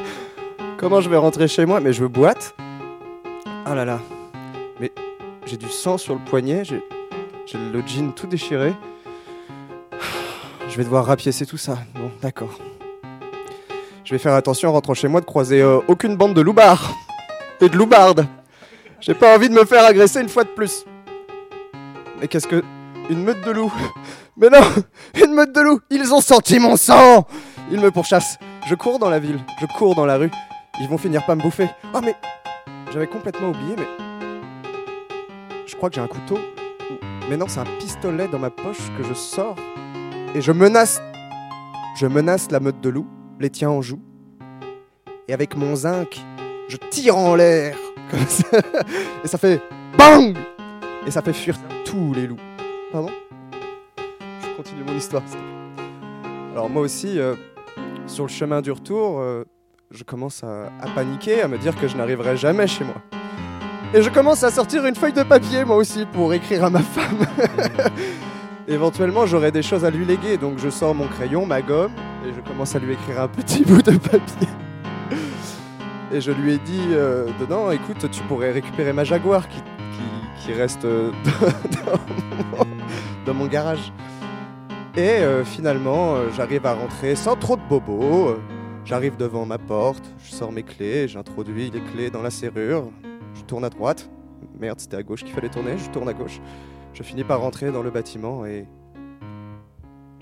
Comment je vais rentrer chez moi? Mais je boîte. Ah là là. Mais j'ai du sang sur le poignet, j'ai j'ai le jean tout déchiré. Je vais devoir rapiécer tout ça. Bon, d'accord. Je vais faire attention en rentrant chez moi de croiser euh, aucune bande de loupards et de loupardes. J'ai pas envie de me faire agresser une fois de plus. Mais qu'est-ce que une meute de loups? Mais non, une meute de loups Ils ont senti mon sang Ils me pourchassent. Je cours dans la ville, je cours dans la rue. Ils vont finir par me bouffer. Oh mais j'avais complètement oublié, mais je crois que j'ai un couteau. Mais non, c'est un pistolet dans ma poche que je sors et je menace. Je menace la meute de loups, les tiens en joue. Et avec mon zinc, je tire en l'air comme ça. Et ça fait bang Et ça fait fuir tous les loups. Pardon? Continue mon histoire. Alors moi aussi, euh, sur le chemin du retour, euh, je commence à, paniquer, à me dire que je n'arriverai jamais chez moi. Et je commence à sortir une feuille de papier moi aussi pour écrire à ma femme. Éventuellement, j'aurai des choses à lui léguer, donc je sors mon crayon, ma gomme, et je commence à lui écrire un petit bout de papier. Et je lui ai dit euh, dedans, écoute, tu pourrais récupérer ma Jaguar qui, reste dans mon garage. Et euh, finalement, euh, j'arrive à rentrer sans trop de bobos. euh, J'arrive devant ma porte, je sors mes clés, j'introduis les clés dans la serrure, je tourne à droite. Merde, c'était à gauche qu'il fallait tourner, je tourne à gauche. Je finis par rentrer dans le bâtiment et.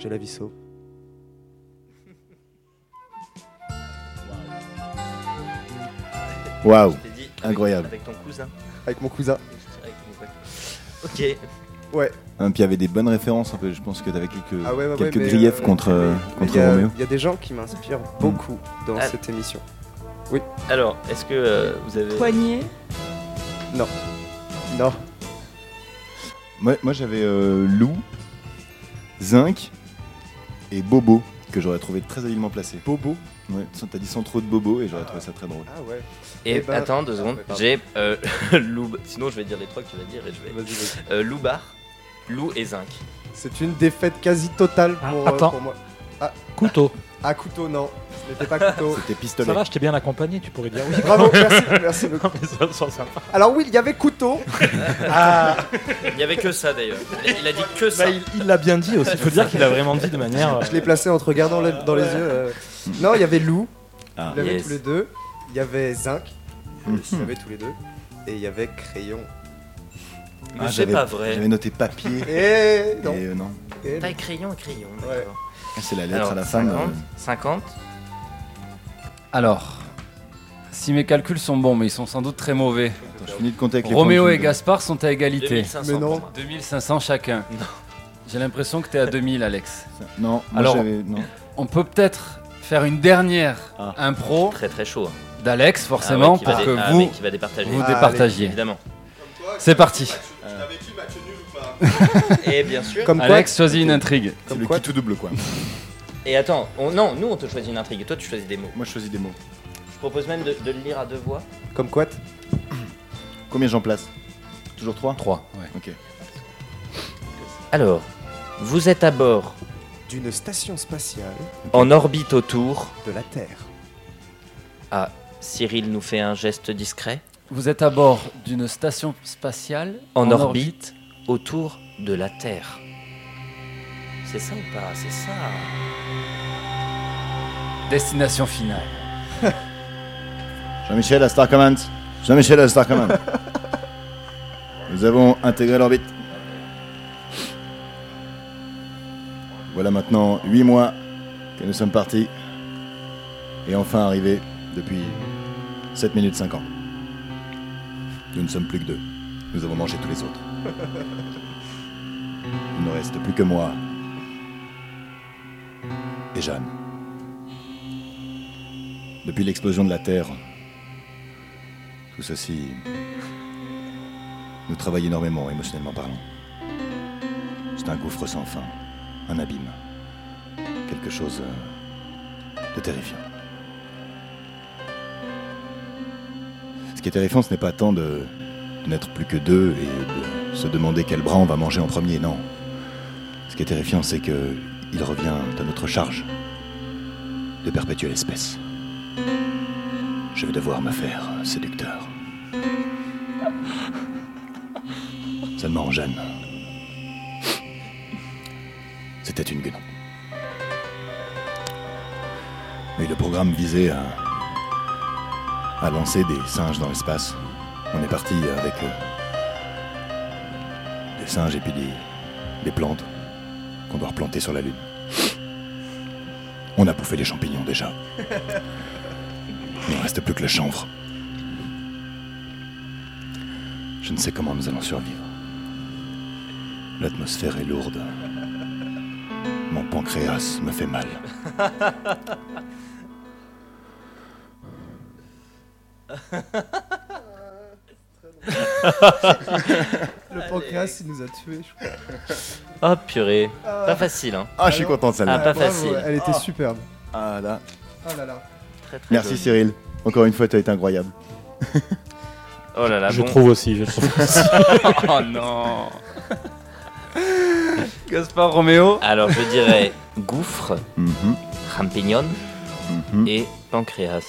de la Vissot. Waouh, avec- incroyable. Avec ton cousin. Avec mon cousin. Avec mon pote. Ok. Ouais. Puis il y avait des bonnes références un peu. Je pense que t'avais quelques, Ah ouais, ouais, ouais, quelques griefs euh, contre, mais contre il y a- Roméo. Il y a des gens qui m'inspirent beaucoup dans Ah. cette émission. Oui. Alors, est-ce que euh, vous avez. Poignet. Non. Non. Moi, moi, j'avais euh, Lou, Zinc et Bobo que j'aurais trouvé très habilement placé. Bobo Ouais, t'as dit sans trop de Bobo et j'aurais trouvé ça très drôle. Ah ouais. Et Eh ben- attends deux secondes, Ah ouais, j'ai euh, Lou. Sinon, je vais dire les trois que tu vas dire et je vais. Vas-y, vas-y. Euh, Lou Bar, Lou et Zinc. C'est une défaite quasi totale pour, euh, attends. pour moi. Ah, Couteau. ah, couteau, non. Ce n'était pas couteau. C'était pistolet. Ça va, je t'ai bien accompagné, tu pourrais dire oui. Bravo, merci, merci beaucoup. Alors oui, il y avait couteau. Ah, Il n'y avait que ça d'ailleurs. Il, a- il a dit que ça. bah, il il l'a bien dit aussi. Il faut dire qu'il a vraiment dit de manière. Je l'ai placé en te regardant le- dans les yeux. euh. Non, il y avait Lou. Ah. Il y avait Yes. tous les deux. Il y avait Zinc. Mhm. Il y avait tous les deux. Et il y avait Crayon. Ah, c'est j'avais- pas vrai. J'avais noté papier. Et non. Et euh, non. Et Taille crayon et crayon. Ouais. d'accord. Ah, C'est la lettre Alors, à la fin. 50, euh, 50. Alors, si mes calculs sont bons, mais ils sont sans doute très mauvais. Attends, je finis de compter avec les Roméo points et que- Gaspard sont à égalité. 2500 Mais non. pour moi. 2500 chacun. J'ai l'impression que t'es à 2000, Alex. Non, moi Alors-. Non. On peut peut-être faire une dernière Ah. impro Très très chaud. hein. d'Alex, Ah forcément, ouais, qui va pour dé- que ah, vous, mais qui va départager. Départagiez. Évidemment. C'est parti. Et bien sûr. Comme quoi, Alex choisit une intrigue. C'est Comme le quoi qui tout double quoi. Et attends, on- non, nous on te choisit une intrigue et toi tu choisis des mots. Moi je choisis des mots. Je propose même de, de le lire à deux voix. comme quoi Combien j'en place Toujours 3 3. Ouais. Ok. Alors, vous êtes à bord D'une station spatiale en orbite autour. de la Terre. Ah, Cyril nous fait un geste discret. Vous êtes à bord d'une station spatiale En, orbite, autour de la Terre. C'est ça ou pas C'est ça. Destination finale. Jean-Michel à Star Command. Jean-Michel à Star Command. Nous avons intégré l'orbite. Voilà maintenant 8 mois que nous sommes partis. Et enfin arrivés depuis 7 minutes 50. Nous ne sommes plus que deux. Nous avons mangé tous les autres. Il ne reste plus que moi et Jeanne. Depuis l'explosion de la Terre, tout ceci nous travaille énormément, émotionnellement parlant. C'est un gouffre sans fin, un abîme, quelque chose de terrifiant. Qui est terrifiant, ce n'est pas tant de, de n'être plus que deux et de se demander quel bras on va manger en premier, non. Ce qui est terrifiant, c'est que il revient à notre charge de perpétuer l'espèce. Je vais devoir me faire séducteur. Seulement Jeanne. C'était une guenon. Mais le programme visait à, à lancer des singes dans l'espace. On est parti avec euh, des singes et puis des, des plantes qu'on doit replanter sur la Lune. On a bouffé les champignons déjà. Il ne reste plus que le chanvre. Je ne sais comment nous allons survivre. L'atmosphère est lourde. Mon pancréas me fait mal. Le pancréas, il nous a tués, je crois. Oh purée. Ah. Pas facile, hein. Ah, je suis content de celle-là. Ah, pas Bravo, facile. Elle était Ah. superbe. Ah là. Oh là là. Très, très Merci joli. Cyril. Encore une fois, tu as été incroyable. Oh là là, Je bon. trouve aussi, je trouve aussi. oh non Gaspard Roméo Alors je dirais gouffre, Mhm, champignon mhm. et pancréas.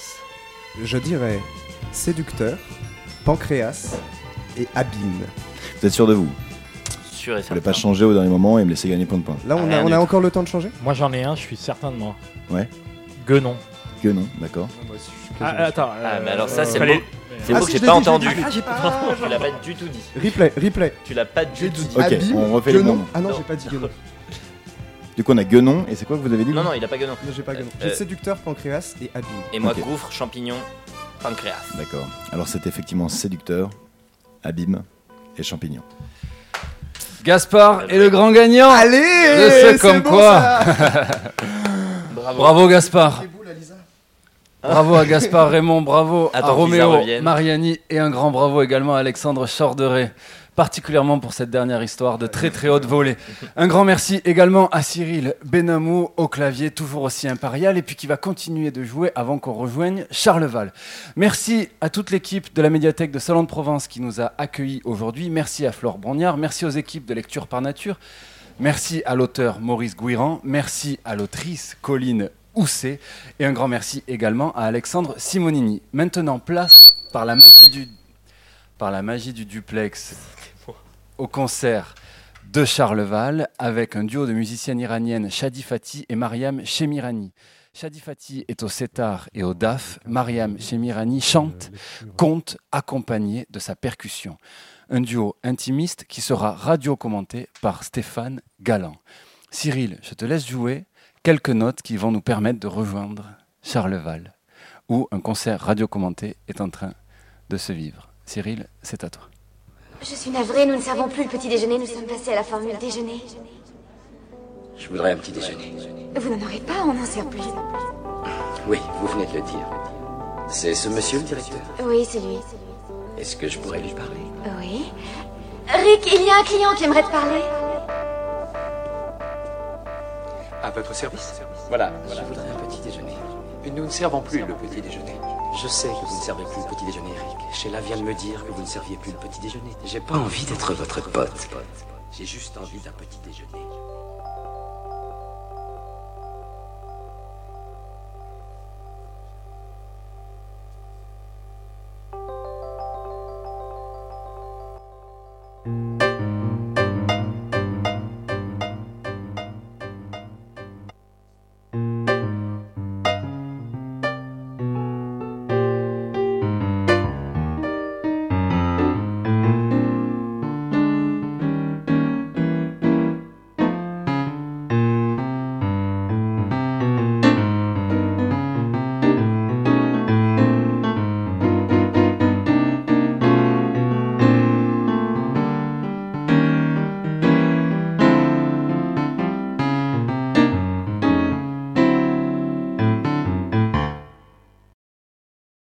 Je dirais séducteur, pancréas et abîme. Vous êtes sûr de vous? Sûr et Vous voulez certain. pas changer au dernier moment et me laisser gagner point de points Là, on Rien a, on du a tout. encore le temps de changer? Moi j'en ai un, je suis certain de moi. Ouais. Guenon. Que non, d'accord. Ah, attends. Ah, mais alors ça, c'est fallait- beau. C'est Ah, beau si, que je j'ai l'ai pas dit, je l'ai entendu. dit. Ah, j'ai pas- Tu l'as pas du tout dit. Replay, replay. Tu l'as pas du J'ai tout dit dit. Ok, abîme, on refait les guenon. bons. Ah non, Non. j'ai pas dit guenon. Du coup, on a Guenon, et c'est quoi que vous avez dit Non, non, il a pas guenon. Non, j'ai pas guenon. Euh, J'ai euh, séducteur, pancréas et abîme. Et moi, Ok. gouffre, champignon, pancréas. D'accord. Alors, c'est effectivement séducteur, abîme et champignon. Gaspard est le grand gagnant Allez c'est comme bon, quoi ça Bravo. Bravo Gaspard Bravo à Gaspard Raymond, bravo à Attends Roméo. Mariani et un grand bravo également à Alexandre Chorderet, particulièrement pour cette dernière histoire de très très haute volée. Un grand merci également à Cyril Benamou au clavier, toujours aussi impérial, et puis qui va continuer de jouer avant qu'on rejoigne Charleval. Merci à toute l'équipe de la médiathèque de Salon de Provence qui nous a accueillis aujourd'hui. Merci à Flore Brognard, merci aux équipes de Lecture par Nature. Merci à l'auteur Maurice Gouiran, merci à l'autrice Colline Housset et un grand merci également à Alexandre Simonini. Maintenant, place par la magie du, par la magie du duplex au concert de Charleval avec un duo de musiciennes iraniennes Shadi Fati et Mariam Chemirani. Shadi Fati est au setar et au daf. Mariam Chemirani chante, conte, accompagné de sa percussion. Un duo intimiste qui sera radio-commenté par Stéphane Galland. Cyril, je te laisse jouer quelques notes qui vont nous permettre de rejoindre Charleval, où un concert radio-commenté est en train de se vivre. Cyril, c'est à toi. Je suis navrée, nous ne servons plus le petit déjeuner, nous sommes passés à la formule déjeuner. Je voudrais un petit déjeuner. Vous n'en aurez pas, on n'en sert plus. Oui, vous venez de le dire. C'est ce monsieur le directeur. Oui, c'est lui. Est-ce que je pourrais lui parler? Oui. Rick, il y a un client qui aimerait te parler. À votre service Voilà, je voudrais un petit déjeuner. Nous ne servons plus le petit déjeuner. Je sais que vous ne servez plus le petit déjeuner, Eric. Sheila vient de me dire que vous ne serviez plus le petit déjeuner. J'ai pas envie d'être votre pote. J'ai juste envie d'un petit déjeuner.